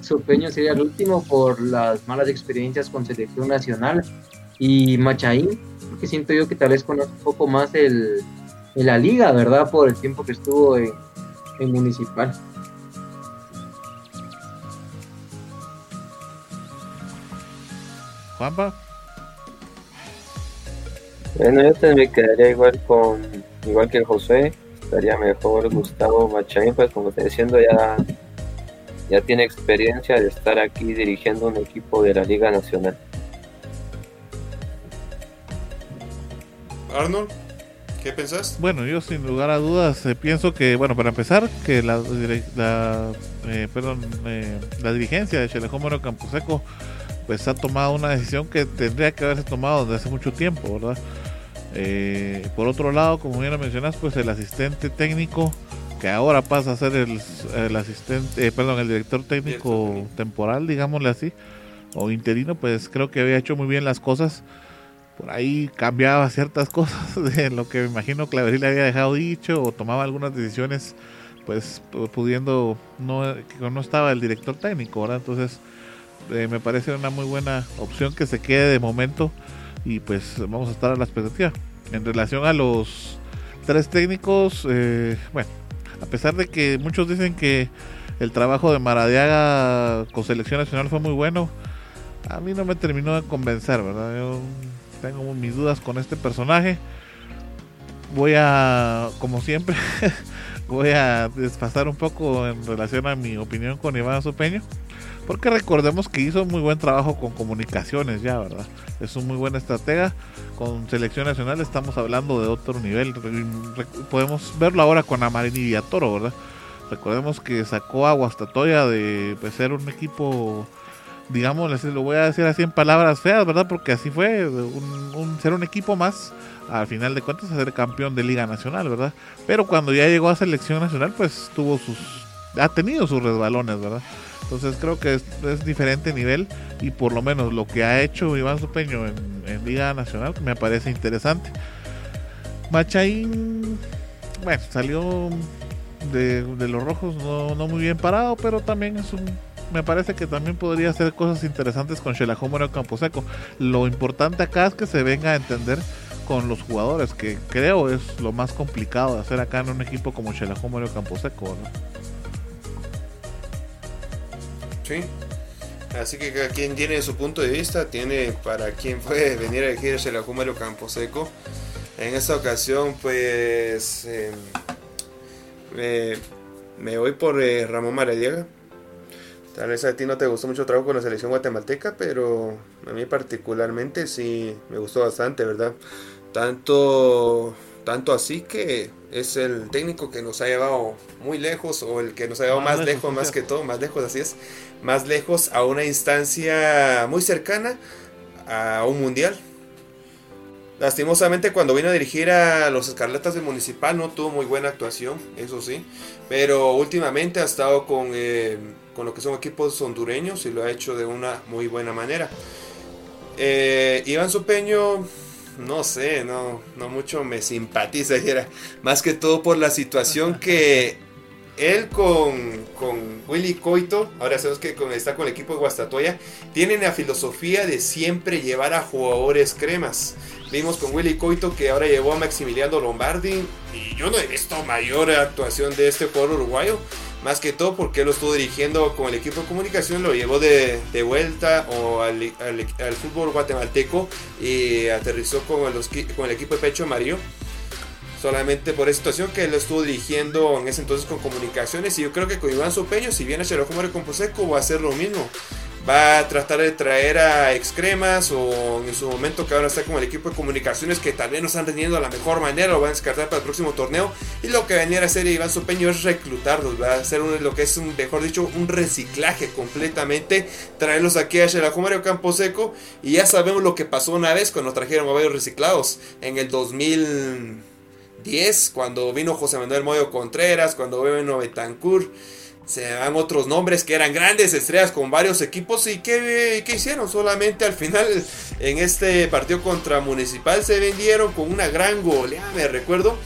Sopeño sería el último por las malas experiencias con selección nacional. Y Machaín, porque siento yo que tal vez conoce un poco más el, en la liga, ¿verdad? Por el tiempo que estuvo en, en Municipal. Juanpa. Bueno, yo también me quedaría igual con, igual que José, estaría mejor Gustavo Machain, pues como está diciendo, ya, ya tiene experiencia de estar aquí dirigiendo un equipo de la Liga Nacional. Arnold, ¿qué pensás? Bueno, yo sin lugar a dudas eh, pienso que, bueno, para empezar, que la, eh, perdón, eh, la dirigencia de Chelejómero Camposeco pues ha tomado una decisión que tendría que haberse tomado desde hace mucho tiempo, ¿verdad? Eh, por otro lado, como bien lo mencionas, pues el asistente técnico que ahora pasa a ser el, el asistente, eh, perdón, el director técnico Director temporal, digámosle así, o interino, pues creo que había hecho muy bien las cosas. Por ahí cambiaba ciertas cosas de lo que me imagino Claverí le había dejado dicho o tomaba algunas decisiones, pues pu- pudiendo, no, no estaba el director técnico, ¿verdad? Entonces, eh, me parece una muy buena opción que se quede de momento y pues vamos a estar a la expectativa. En relación a los tres técnicos, eh, bueno, a pesar de que muchos dicen que el trabajo de Maradiaga con selección nacional fue muy bueno, a mí no me terminó de convencer, ¿verdad? Yo tengo mis dudas con este personaje. Voy a, como siempre, voy a desfasar un poco en relación a mi opinión con Iván Sopeño. Porque recordemos que hizo muy buen trabajo con comunicaciones ya, ¿verdad? Es un muy buen estratega. Con selección nacional estamos hablando de otro nivel. Podemos verlo ahora con Amarini Villatoro, ¿verdad? Recordemos que sacó a Guastatoya de pues, ser un equipo, digamos, lo voy a decir así en palabras feas, ¿verdad? Porque así fue, un, un- ser un equipo más, al final de cuentas, a ser campeón de Liga Nacional, ¿verdad? Pero cuando ya llegó a selección nacional, pues tuvo sus, ha tenido sus resbalones, ¿verdad? Entonces creo que es, diferente nivel y por lo menos lo que ha hecho Iván Supeño en, Liga Nacional me parece interesante. Machaín, bueno, salió de, de los rojos no, muy bien parado, pero también es un... Me parece que también podría hacer cosas interesantes con Xelajómero Camposeco. Lo importante acá es que se venga a entender con los jugadores, que creo es lo más complicado de hacer acá en un equipo como Xelajómero Camposeco. ¿no? Sí. Así que cada quien tiene su punto de vista, tiene para quien puede venir a elegirse la Júmero Camposeco. En esta ocasión, pues eh, me, me voy por eh, Ramón Maradiaga. Tal vez a ti no te gustó mucho el trabajo con la selección guatemalteca, pero a mí particularmente sí me gustó bastante, ¿verdad? Tanto, tanto así que es el técnico que nos ha llevado muy lejos, o el que nos ha llevado Más más, lejos, lejos, más que todo, más lejos, así es, más lejos a una instancia muy cercana a un mundial. Lastimosamente cuando vino a dirigir a los Escarlatas del Municipal no tuvo muy buena actuación, eso sí. Pero últimamente ha estado con, eh, con lo que son equipos hondureños y lo ha hecho de una muy buena manera. Eh, Iván Supeño, no sé, no, no mucho me simpatiza, dijera. Más que todo por la situación que él con, con Willy Coito, ahora sabemos que está con el equipo de Guastatoya, tienen la filosofía de siempre llevar a jugadores cremas. Vimos con Willy Coito que ahora llevó a Maximiliano Lombardi y yo no he visto mayor actuación de este jugador uruguayo. Más que todo porque lo estuvo dirigiendo con el equipo de comunicación, lo llevó de, vuelta o al, al- fútbol guatemalteco y aterrizó con, los, con el equipo de pecho amarillo. Solamente por esa situación que él estuvo dirigiendo en ese entonces con comunicaciones y yo creo que con Iván Sopeño si viene a Xerojumare con Poseco va a hacer lo mismo va a tratar de traer a Excremas o en su momento que ahora está como el equipo de comunicaciones que tal vez no están rendiendo de la mejor manera, lo van a descartar para el próximo torneo. Y lo que venía a hacer Iván Sopeño es reclutarlos, va a hacer lo que es un, mejor dicho, un reciclaje completamente, traerlos aquí a Xelajú Mario Camposeco y ya sabemos lo que pasó una vez cuando trajeron a varios reciclados en el 2010, cuando vino José Manuel Moyo Contreras, cuando vino Betancourt se dan otros nombres que eran grandes estrellas con varios equipos y ¿qué, hicieron? Solamente al final en este partido contra Municipal se vendieron con una gran goleada, me recuerdo,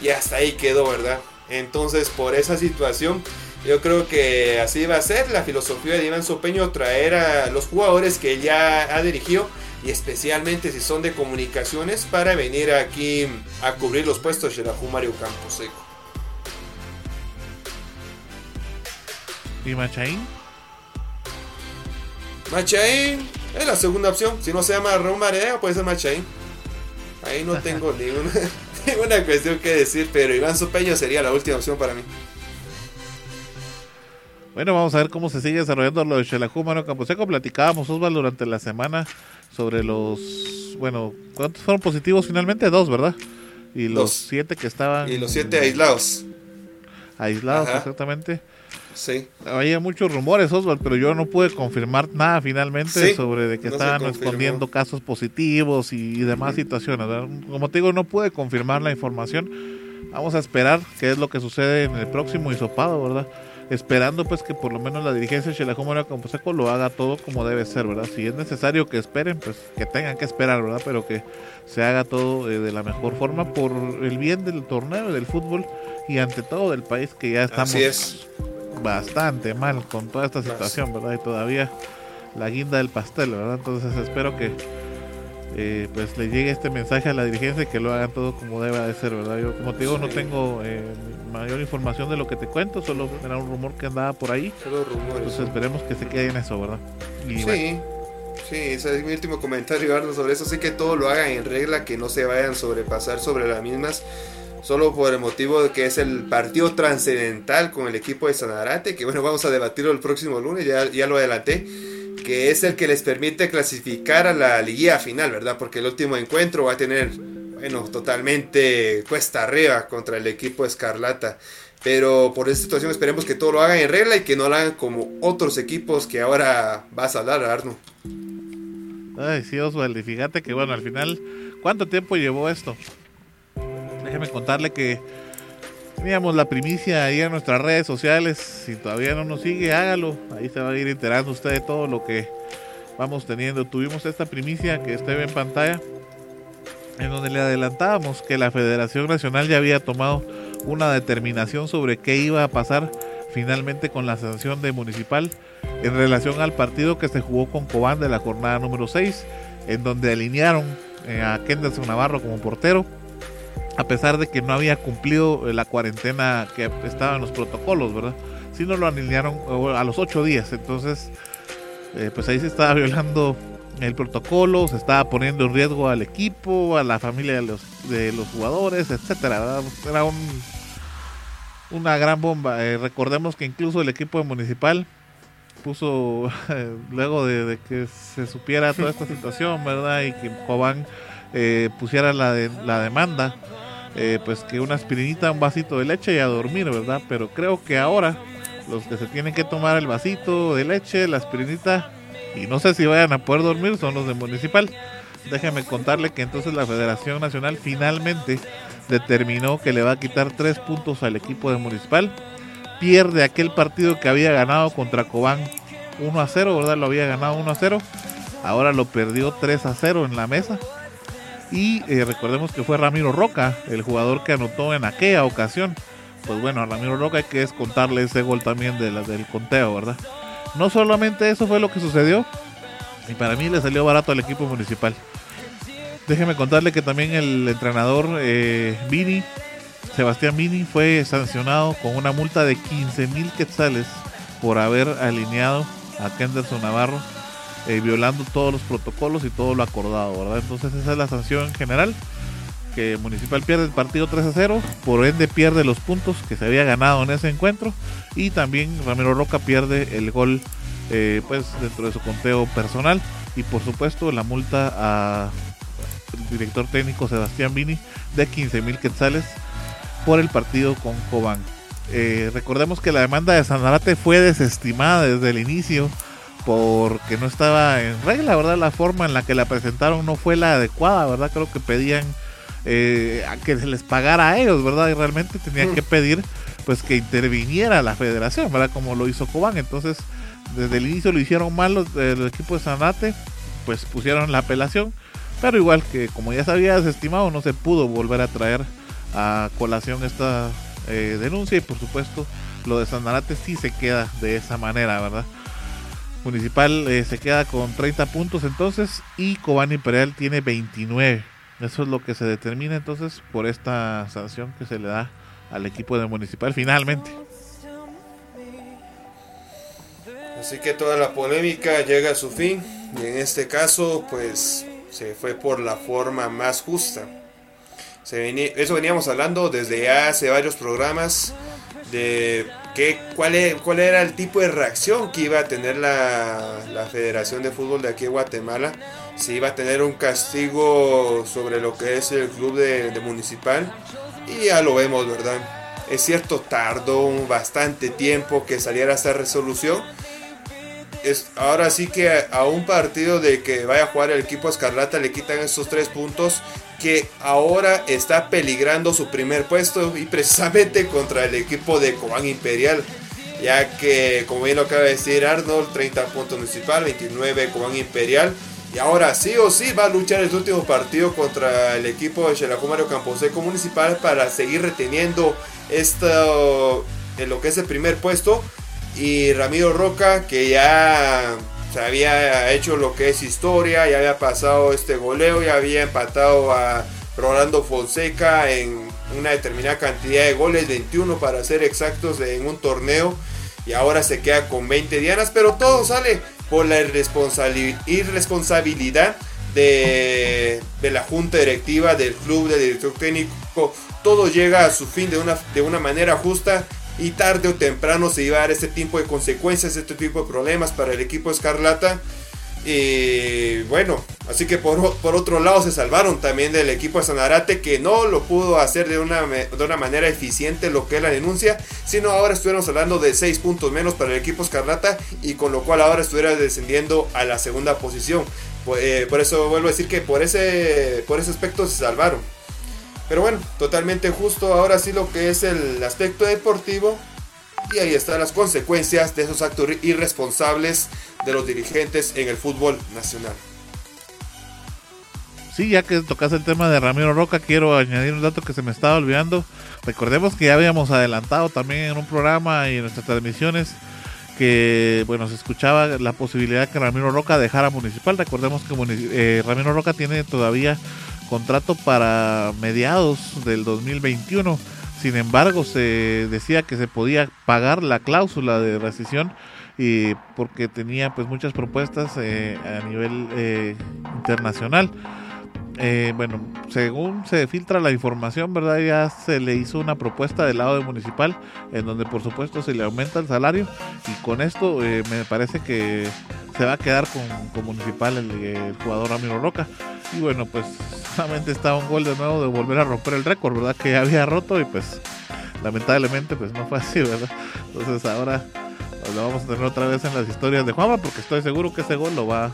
y hasta ahí quedó, ¿verdad? Entonces por esa situación yo creo que así va a ser la filosofía de Iván Sopeño, traer a los jugadores que ya ha dirigido y especialmente si son de comunicaciones para venir aquí a cubrir los puestos de Mario Camposeco. ¿Y Machaín? Machaín es la segunda opción. Si no se llama Raúl Marea, puede ser Machaín. Ahí no tengo ninguna, cuestión que decir, pero Iván Sopeño sería la última opción para mí. Bueno, vamos a ver cómo se sigue desarrollando lo de Xelajú, Mano Camposeco. Platicábamos, Osvaldo, durante la semana sobre los. Bueno, ¿cuántos fueron positivos finalmente? Dos, ¿verdad? Y los siete que estaban. Y los siete aislados. Aislados, exactamente. Sí. Había muchos rumores, Oswald, pero yo no pude confirmar nada finalmente sobre de que estaban escondiendo casos positivos y, demás situaciones. Como te digo, no pude confirmar la información. Vamos a esperar qué es lo que sucede en el próximo hisopado, ¿verdad? Esperando pues que por lo menos la dirigencia de Chilajomora Composeco lo haga todo como debe ser, ¿verdad? Si es necesario que esperen, pues que tengan que esperar, ¿verdad? Pero que se haga todo eh, de la mejor forma por el bien del torneo, del fútbol y ante todo del país que ya estamos bastante mal con toda esta situación, ¿verdad? Y todavía la guinda del pastel, ¿verdad? Entonces espero que eh, pues le llegue este mensaje a la dirigencia y que lo hagan todo como debe de ser, ¿verdad? Yo como te digo no tengo eh, mayor información de lo que te cuento, solo era un rumor que andaba por ahí. Solo rumores. Entonces esperemos que se quede en eso, ¿verdad? sí. Sí, ese es mi último comentario, sobre eso. Sí que todo lo hagan en regla, que no se vayan a sobrepasar sobre las mismas solo por el motivo de que es el partido trascendental con el equipo de Sanarate, que bueno, vamos a debatirlo el próximo lunes, ya, ya lo adelanté, que es el que les permite clasificar a la liguilla final, ¿verdad? Porque el último encuentro va a tener, bueno, totalmente cuesta arriba contra el equipo Escarlata. Pero por esta situación esperemos que todo lo hagan en regla y que no lo hagan como otros equipos que ahora vas a hablar, Arno. Ay, sí, Oswald, y fíjate que bueno, al final, ¿cuánto tiempo llevó esto? Déjeme contarle que teníamos la primicia ahí en nuestras redes sociales. Si todavía no nos sigue, hágalo. Ahí se va a ir enterando usted de todo lo que vamos teniendo. Tuvimos esta primicia que usted ve en pantalla, en donde le adelantábamos que la Federación Nacional ya había tomado una determinación sobre qué iba a pasar finalmente con la sanción de Municipal en relación al partido que se jugó con Cobán de la jornada número 6, en donde alinearon eh, a Kenderson Navarro como portero a pesar de que no había cumplido eh, la cuarentena que estaba en los protocolos, ¿verdad? Si no lo alinearon a los ocho días, entonces eh, pues ahí se estaba violando el protocolo, se estaba poniendo en riesgo al equipo, a la familia de los, de los jugadores, etcétera. Era un, una gran bomba. Eh, recordemos que incluso el equipo de municipal puso luego de, que se supiera toda esta situación, ¿verdad? Y que Cobán pusiera la, la demanda eh, pues que una aspirinita, un vasito de leche y a dormir, ¿verdad? Pero creo que ahora los que se tienen que tomar el vasito de leche, la aspirinita, y no sé si vayan a poder dormir, son los de Municipal. Déjeme contarle que entonces la Federación Nacional finalmente determinó que le va a quitar tres puntos al equipo de Municipal. Pierde aquel partido que había ganado contra Cobán 1 a 0, ¿verdad? Lo había ganado 1 a 0. Ahora lo perdió 3 a 0 en la mesa. Y eh, recordemos que fue Ramiro Roca, el jugador que anotó en aquella ocasión. Pues bueno, a Ramiro Roca hay que descontarle ese gol también de del conteo, ¿verdad? No solamente eso fue lo que sucedió, y para mí le salió barato al equipo municipal. Déjeme contarle que también el entrenador eh, Sebastián Vini, fue sancionado con una multa de 15 mil quetzales por haber alineado a Kenderson Navarro eh, violando todos los protocolos y todo lo acordado, ¿verdad? Entonces esa es la sanción general, que Municipal pierde el partido 3 a 0, por ende pierde los puntos que se había ganado en ese encuentro y también Ramiro Roca pierde el gol eh, pues dentro de su conteo personal y por supuesto la multa a el director técnico Sebastián Vini de 15 mil quetzales por el partido con Cobán. Eh, recordemos que la demanda de Sanarate fue desestimada desde el inicio porque no estaba en regla, ¿verdad? La forma en la que la presentaron no fue la adecuada, ¿verdad? Creo que pedían eh, que se les pagara a ellos, ¿verdad? Y realmente tenían que pedir pues que interviniera la federación, ¿verdad? Como lo hizo Cobán. Entonces, desde el inicio lo hicieron mal los del equipo de Sanate, pues pusieron la apelación, pero igual que como ya se había desestimado, no se pudo volver a traer a colación esta eh, denuncia y por supuesto lo de Sanarate sí se queda de esa manera, ¿verdad? Municipal eh, se queda con 30 puntos entonces y Cobán Imperial tiene 29. Eso es lo que se determina entonces por esta sanción que se le da al equipo de Municipal finalmente. Así que toda la polémica llega a su fin y en este caso pues se fue por la forma más justa. Se eso veníamos hablando desde hace varios programas de qué, cuál, e, cuál era el tipo de reacción que iba a tener la, la Federación de Fútbol de aquí de Guatemala. Si iba a tener un castigo sobre lo que es el club de, de Municipal. Y ya lo vemos, ¿verdad? Es cierto, tardó bastante tiempo que saliera esta resolución. Es, ahora sí que a, un partido de que vaya a jugar el equipo Escarlata le quitan esos tres puntos que ahora está peligrando su primer puesto y precisamente contra el equipo de Cobán Imperial. Ya que, como bien lo acaba de decir Arnold, 30 puntos municipal, 29 Cobán Imperial. Y ahora sí o sí va a luchar el último partido contra el equipo de Xelajú Mario Camposeco Municipal para seguir reteniendo esto en lo que es el primer puesto. Y Ramiro Roca, que ya se había hecho lo que es historia, ya había pasado este goleo, ya había empatado a Rolando Fonseca en una determinada cantidad de goles, 21 para ser exactos en un torneo. Y ahora se queda con 20 dianas, pero todo sale por la irresponsabilidad de, de, la junta directiva, del club, del director técnico. Todo llega a su fin de una, de una manera justa y tarde o temprano se iba a dar este tipo de consecuencias, este tipo de problemas para el equipo Escarlata. Y bueno, así que por, por, otro lado se salvaron también del equipo de Sanarate que no lo pudo hacer de una, de una manera eficiente lo que es la denuncia, sino ahora estuviéramos hablando de 6 puntos menos para el equipo Escarlata y con lo cual ahora estuviera descendiendo a la segunda posición. Por, eh, por eso vuelvo a decir que por ese, por ese aspecto se salvaron. Pero bueno, totalmente justo ahora sí lo que es el aspecto deportivo. Y ahí están las consecuencias de esos actos irresponsables de los dirigentes en el fútbol nacional. Sí, ya que tocas el tema de Ramiro Roca, quiero añadir un dato que se me estaba olvidando. Recordemos que ya habíamos adelantado también en un programa y en nuestras transmisiones que bueno se escuchaba la posibilidad que Ramiro Roca dejara Municipal. Recordemos que eh, Ramiro Roca tiene todavía contrato para mediados del 2021. Sin embargo, se decía que se podía pagar la cláusula de rescisión y porque tenía pues muchas propuestas eh, a nivel eh, internacional. Eh, bueno, según se filtra la información, ¿verdad? Ya se le hizo una propuesta del lado de municipal en donde por supuesto se le aumenta el salario y con esto eh, me parece que se va a quedar con, con municipal el, jugador Ramiro Roca. Y bueno, pues solamente está un gol de nuevo de volver a romper el récord, ¿verdad? Que había roto y pues lamentablemente pues no fue así, ¿verdad? Entonces ahora pues, lo vamos a tener otra vez en las historias de Juanma porque estoy seguro que ese gol lo va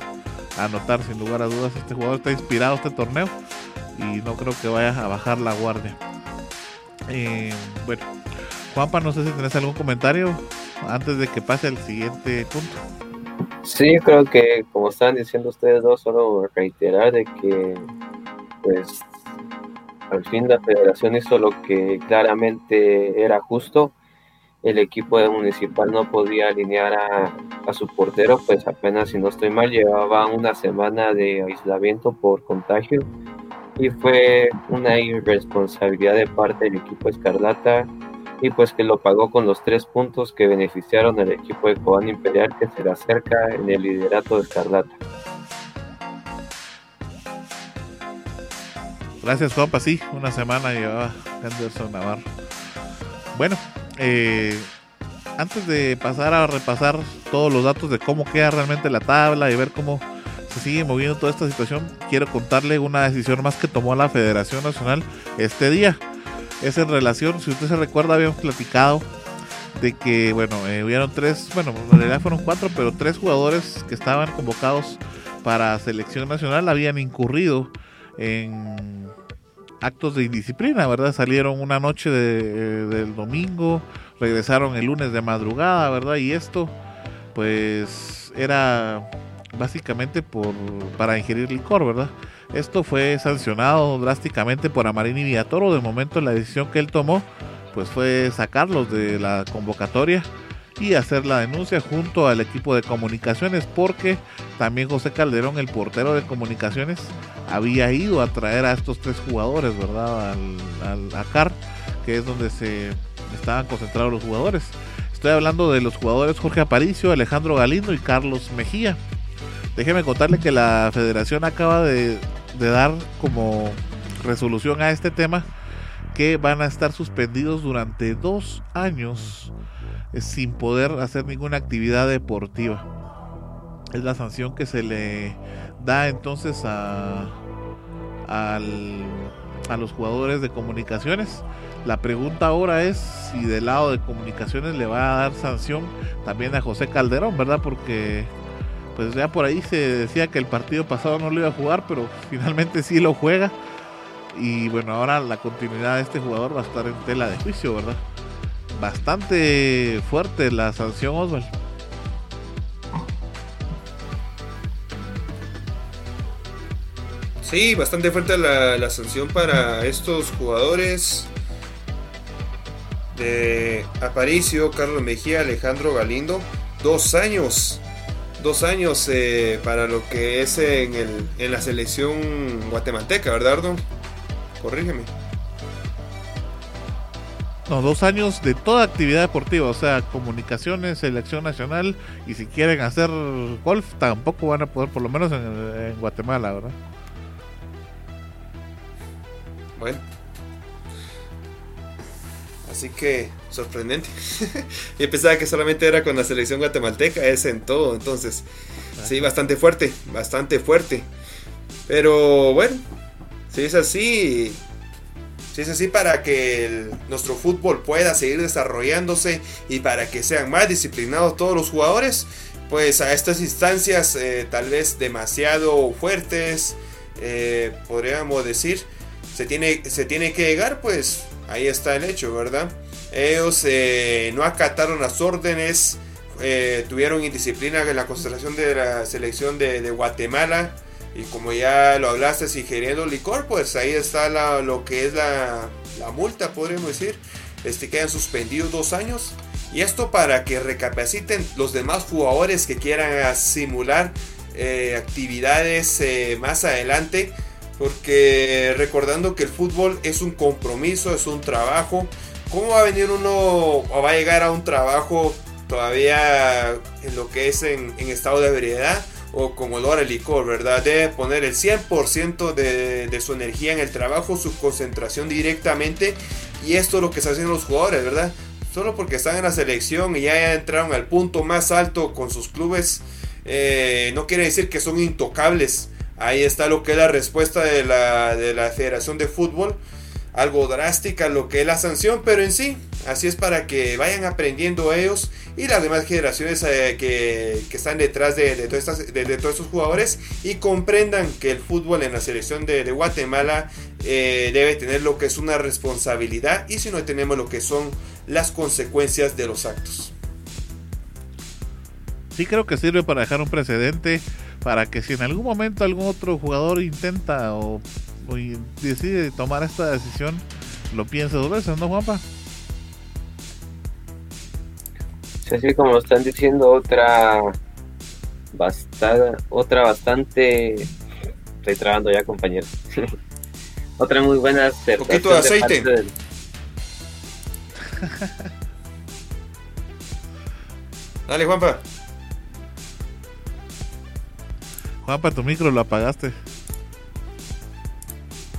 anotar sin lugar a dudas. Este jugador está inspirado este torneo y no creo que vaya a bajar la guardia. Eh, bueno, Juanpa, no sé si tenés algún comentario antes de que pase al siguiente punto. Sí, creo que como están diciendo ustedes dos, solo reiterar de que pues al fin la federación hizo lo que claramente era justo el equipo de Municipal no podía alinear a, su portero, pues apenas si no estoy mal llevaba una semana de aislamiento por contagio y fue una irresponsabilidad de parte del equipo Escarlata y pues que lo pagó con los tres puntos que beneficiaron al equipo de Cobán Imperial que se le acerca en el liderato de Escarlata. Gracias Juanpa, sí, una semana llevaba Anderson Navarro. Bueno, eh, antes de pasar a repasar todos los datos de cómo queda realmente la tabla y ver cómo se sigue moviendo toda esta situación, quiero contarle una decisión más que tomó la Federación Nacional este día. Es en relación, si usted se recuerda, habíamos platicado de que, bueno, eh, hubieron tres, bueno, en realidad fueron cuatro, pero tres jugadores que estaban convocados para selección nacional habían incurrido en actos de indisciplina, ¿verdad? Salieron una noche de, del domingo, regresaron el lunes de madrugada, ¿verdad? Y esto, pues, era básicamente por para ingerir licor, ¿verdad? Esto fue sancionado drásticamente por Amarini Villatoro. De momento la decisión que él tomó, pues fue sacarlos de la convocatoria y hacer la denuncia junto al equipo de comunicaciones porque también José Calderón, el portero de comunicaciones, había ido a traer a estos tres jugadores, ¿verdad? Al, al CAR, que es donde se estaban concentrados los jugadores. Estoy hablando de los jugadores Jorge Aparicio, Alejandro Galindo y Carlos Mejía. Déjeme contarle que la federación acaba de, de dar como resolución a este tema que van a estar suspendidos durante dos años eh, sin poder hacer ninguna actividad deportiva. Es la sanción que se le da entonces a, al, a los jugadores de comunicaciones. La pregunta ahora es si del lado de comunicaciones le va a dar sanción también a José Calderón, ¿verdad? Porque pues ya por ahí se decía que el partido pasado no lo iba a jugar, pero finalmente sí lo juega. Y bueno, ahora la continuidad de este jugador va a estar en tela de juicio, ¿verdad? Bastante fuerte la sanción, Oswald. Sí, bastante fuerte la, la sanción para estos jugadores de Aparicio, Carlos Mejía, Alejandro Galindo. Dos años. Dos años eh, para lo que es en, el, en la selección guatemalteca, ¿verdad, Ardo? Corrígeme. No, dos años de toda actividad deportiva, o sea, comunicaciones, selección nacional, y si quieren hacer golf, tampoco van a poder, por lo menos en, en Guatemala, ¿verdad? Bueno. Así que sorprendente. Yo pensaba que solamente era con la selección guatemalteca, es en todo, entonces. Sí, bastante fuerte, bastante fuerte. Pero bueno, si es así, si es así para que nuestro fútbol pueda seguir desarrollándose y para que sean más disciplinados todos los jugadores, pues a estas instancias eh, tal vez demasiado fuertes, eh, podríamos decir, se tiene, se tiene que llegar, pues ahí está el hecho, ¿verdad? Ellos eh, no acataron las órdenes, tuvieron indisciplina en la concentración de la selección de Guatemala. Y como ya lo hablaste, ingiriendo licor, pues ahí está lo que es la, multa, podríamos decir. Este, quedan suspendidos dos años. Y esto para que recapaciten los demás jugadores que quieran simular eh, actividades eh, más adelante. Porque recordando que el fútbol es un compromiso, es un trabajo. ¿Cómo va a venir uno o va a llegar a un trabajo todavía en lo que es en, en estado de ebriedad? O con olor a licor, ¿verdad? Debe poner el 100% de, de su energía en el trabajo, su concentración directamente. Y esto es lo que están haciendo los jugadores, ¿verdad? Solo porque están en la selección y ya entraron al punto más alto con sus clubes, eh, no quiere decir que son intocables. Ahí está lo que es la respuesta de la, de la Federación de Fútbol. Algo drástica lo que es la sanción, pero en sí, así es para que vayan aprendiendo ellos y las demás generaciones eh, que, están detrás de, todos estos jugadores y comprendan que el fútbol en la selección de, Guatemala eh, debe tener lo que es una responsabilidad y si no tenemos lo que son las consecuencias de los actos. Sí creo que sirve para dejar un precedente para que si en algún momento algún otro jugador intenta o, o decide tomar esta decisión, lo piense dos veces, ¿no, Juanpa? Así como lo están diciendo, otra bastante, otra bastante, estoy trabajando ya compañero, otra muy buena Poquito de aceite. del- Dale, Juanpa. Juanpa, tu micro lo apagaste.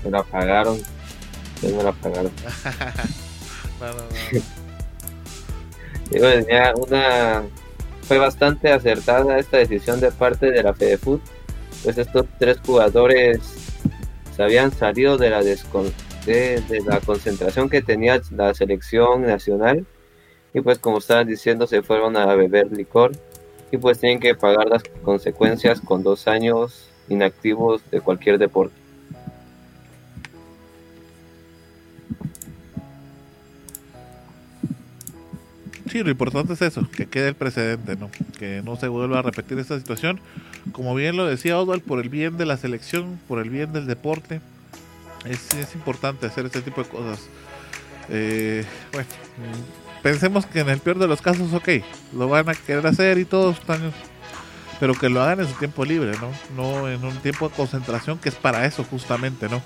me la apagaron, ya me la apagaron. No, no, no. una fue bastante acertada esta decisión de parte de la FedeFoot, pues estos tres jugadores se habían salido de la, de, la concentración que tenía la selección nacional. Y pues como estaban diciendo se fueron a beber licor. Y pues tienen que pagar las consecuencias con dos años inactivos de cualquier deporte. Sí, lo importante es eso, que quede el precedente, ¿no? Que no se vuelva a repetir esta situación. Como bien lo decía Oswald, por el bien de la selección, por el bien del deporte, es, es importante hacer este tipo de cosas. Eh, bueno, pensemos que en el peor de los casos, ok, lo van a querer hacer y todos están pero que lo hagan en su tiempo libre, ¿no? No en un tiempo de concentración que es para eso justamente, ¿no?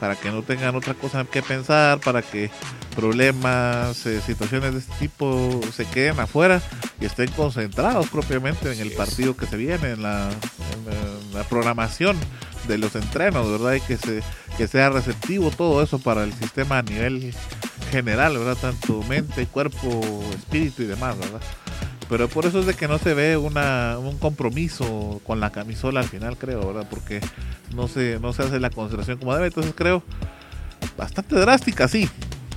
Para que no tengan otra cosa que pensar, para que problemas, eh, situaciones de este tipo se queden afuera y estén concentrados propiamente en el partido que se viene, en la, programación de los entrenos, ¿verdad? Y que, se, que sea receptivo todo eso para el sistema a nivel general, ¿verdad? Tanto mente, cuerpo, espíritu y demás, ¿verdad? Pero por eso es de que no se ve una, un compromiso con la camisola al final, creo, ¿verdad? Porque no se, no se hace la consideración como debe. Entonces creo bastante drástica, sí.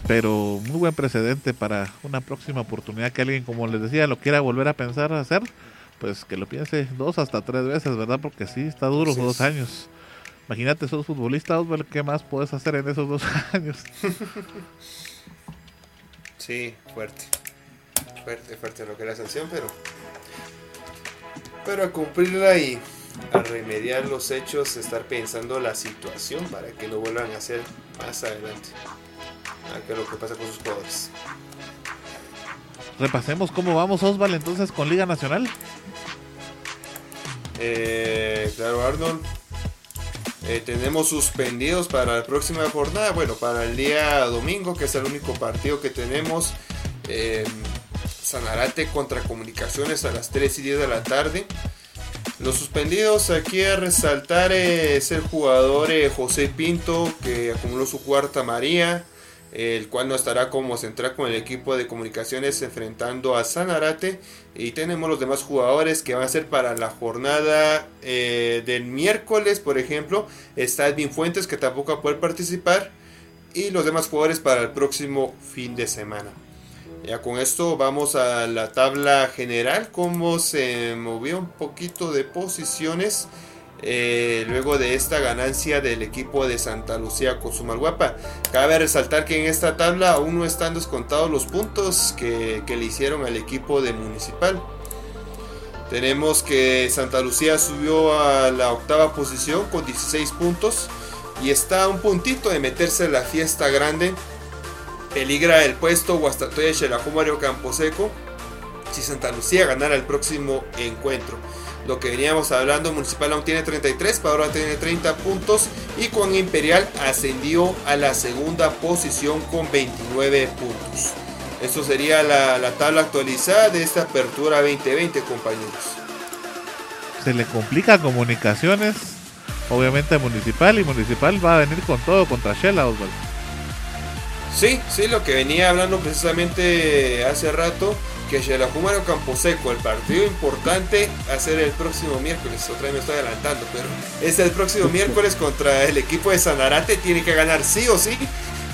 Pero muy buen precedente para una próxima oportunidad que alguien, como les decía, lo quiera volver a pensar hacer. Pues que lo piense dos hasta tres veces, ¿verdad? Porque sí, está duro dos años. Imagínate, sos futbolista, ¿qué más puedes hacer en esos dos años? Sí, fuerte fuerte, fuerte lo que es la sanción, pero, pero a cumplirla y a remediar los hechos, estar pensando la situación para que no vuelvan a hacer más adelante. A es lo que pasa con sus jugadores. Repasemos cómo vamos, Osval, entonces con Liga Nacional. Eh, claro, Arnold. Eh, tenemos suspendidos para la próxima jornada. Bueno, para el día domingo, que es el único partido que tenemos. Eh, Sanarate contra Comunicaciones a las 3 y 10 de la tarde. Los suspendidos aquí a resaltar es el jugador eh, José Pinto que acumuló su cuarta María, el cual no estará como central con el equipo de comunicaciones enfrentando a Sanarate. Y tenemos los demás jugadores que van a ser para la jornada eh, del miércoles, por ejemplo. Está Edwin Fuentes que tampoco va a poder participar. Y los demás jugadores para el próximo fin de semana. Ya con esto vamos a la tabla general, cómo se movió un poquito de posiciones eh, luego de esta ganancia del equipo de Santa Lucía con su Guapa. Cabe resaltar que en esta tabla aún no están descontados los puntos que, que le hicieron al equipo de Municipal. Tenemos que Santa Lucía subió a la octava posición con 16 puntos y está a un puntito de meterse en la fiesta grande Peligra el puesto Guastatoya Xelajú Mario Camposeco si Santa Lucía ganara el próximo encuentro. Lo que veníamos hablando, Municipal aún tiene 33, ahora tiene 30 puntos y con Imperial ascendió a la segunda posición con 29 puntos. Esto sería la, la tabla actualizada de esta apertura 2020, compañeros. Se le complica comunicaciones, obviamente Municipal, y Municipal va a venir con todo contra Shela, Osvaldo. Sí, sí, lo que venía hablando precisamente hace rato, que Campo Camposeco, el partido importante, a ser el próximo miércoles, otra vez me estoy adelantando, pero es el próximo miércoles contra el equipo de Sanarate, tiene que ganar sí o sí,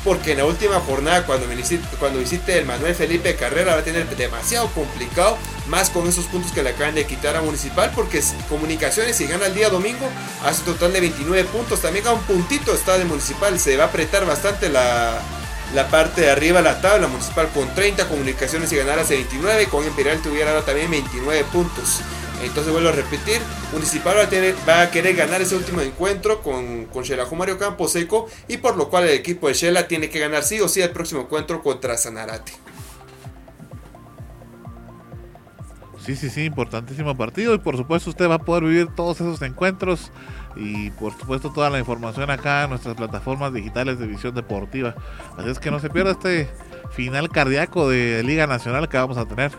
porque en la última jornada cuando visite, cuando visite el Manuel Felipe Carrera va a tener demasiado complicado, más con esos puntos que le acaban de quitar a Municipal, porque Comunicaciones si gana el día domingo hace un total de 29 puntos, también a un puntito está de Municipal, se va a apretar bastante la la parte de arriba la tabla municipal con 30 comunicaciones y ganara 29 con Imperial tuviera ahora también 29 puntos. Entonces vuelvo a repetir Municipal va a, va a querer ganar ese último encuentro con, con Mario Campo Seco y por lo cual el equipo de Shela tiene que ganar sí o sí el próximo encuentro contra Sanarate Sí, sí, sí, importantísimo partido y por supuesto usted va a poder vivir todos esos encuentros y por supuesto toda la información acá en nuestras plataformas digitales de visión deportiva. Así es que no se pierda este final cardíaco de Liga Nacional que vamos a tener,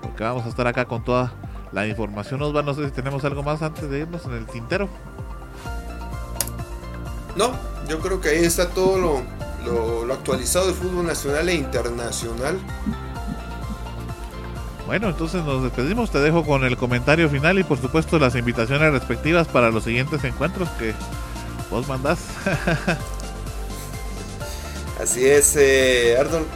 porque vamos a estar acá con toda la información. Nos va, no sé si tenemos algo más antes de irnos en el tintero. No, yo creo que ahí está todo lo, lo actualizado del fútbol nacional e internacional. Bueno, entonces nos despedimos. Te dejo con el comentario final y por supuesto las invitaciones respectivas para los siguientes encuentros que vos mandás. Así es, eh, Arnold.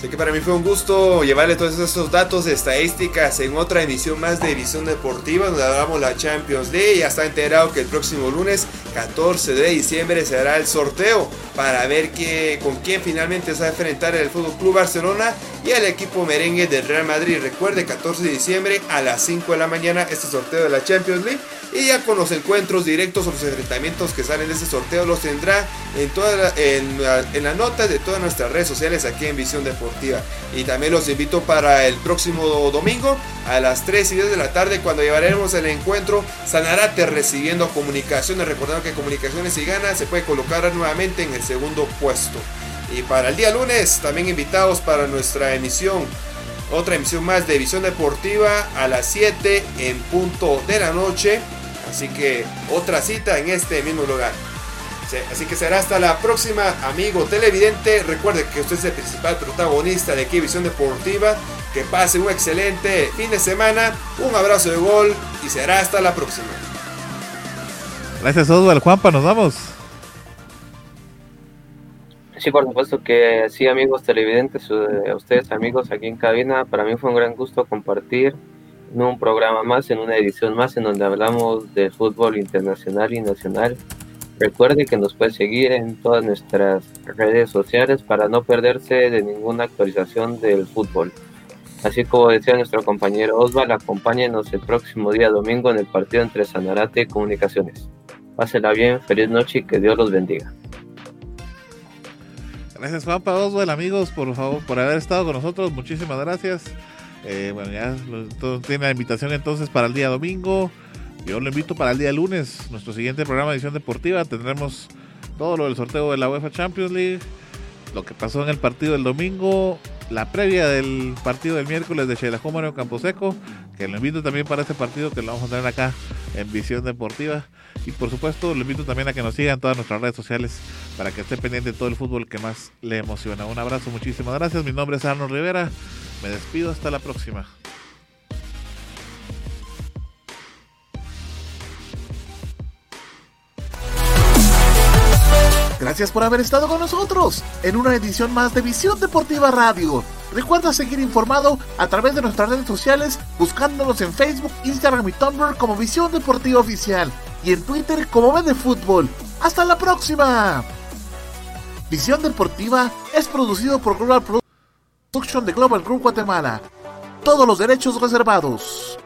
Sé que para mí fue un gusto llevarle todos esos datos de estadísticas en otra emisión más de Visión Deportiva, donde hablamos la Champions League. Ya está enterado que el próximo lunes, 14 de diciembre, se hará el sorteo para ver qué, con quién finalmente se va a enfrentar el Fútbol Club Barcelona y el equipo merengue del Real Madrid. Recuerde, 14 de diciembre a las 5 de la mañana, este sorteo de la Champions League. Y ya con los encuentros directos o los enfrentamientos que salen de ese sorteo los tendrá en, toda en, en la nota de todas nuestras redes sociales aquí en Visión Deportiva. Y también los invito para el próximo domingo a las 3 y 10 de la tarde cuando llevaremos el encuentro Sanarate recibiendo comunicaciones. Recordando que comunicaciones y gana se puede colocar nuevamente en el segundo puesto. Y para el día lunes también invitados para nuestra emisión otra emisión más de Visión Deportiva a las 7 en punto de la noche. Así que otra cita en este mismo lugar. Así que será hasta la próxima, amigo televidente. Recuerde que usted es el principal protagonista de aquí Visión Deportiva. Que pase un excelente fin de semana. Un abrazo de gol y será hasta la próxima. Gracias Oswald, Juanpa, nos vamos. Sí, por supuesto que sí, amigos televidentes, a ustedes amigos aquí en cabina, para mí fue un gran gusto compartir en un programa más, en una edición más, en donde hablamos de fútbol internacional y nacional. Recuerde que nos puede seguir en todas nuestras redes sociales para no perderse de ninguna actualización del fútbol. Así como decía nuestro compañero Osval, acompáñenos el próximo día domingo en el partido entre Sanarate y Comunicaciones. Pásenla bien, feliz noche y que Dios los bendiga. Gracias Juanpa Oswald, amigos, por favor, por haber estado con nosotros. Muchísimas gracias. Eh, bueno, ya tiene la invitación entonces para el día domingo. Yo lo invito para el día lunes, nuestro siguiente programa de edición deportiva. Tendremos todo lo del sorteo de la UEFA Champions League, lo que pasó en el partido del domingo, la previa del partido del miércoles de Campo Camposeco, que lo invito también para este partido que lo vamos a tener acá en Visión Deportiva. Y por supuesto, lo invito también a que nos sigan en todas nuestras redes sociales para que esté pendiente de todo el fútbol que más le emociona. Un abrazo, muchísimas gracias. Mi nombre es Arnold Rivera. Me despido, hasta la próxima. Gracias por haber estado con nosotros en una edición más de Visión Deportiva Radio. Recuerda seguir informado a través de nuestras redes sociales buscándonos en Facebook, Instagram y Tumblr como Visión Deportiva Oficial y en Twitter como Vende Fútbol. ¡Hasta la próxima! Visión Deportiva es producido por Global Production de Global Group Guatemala. Todos los derechos reservados.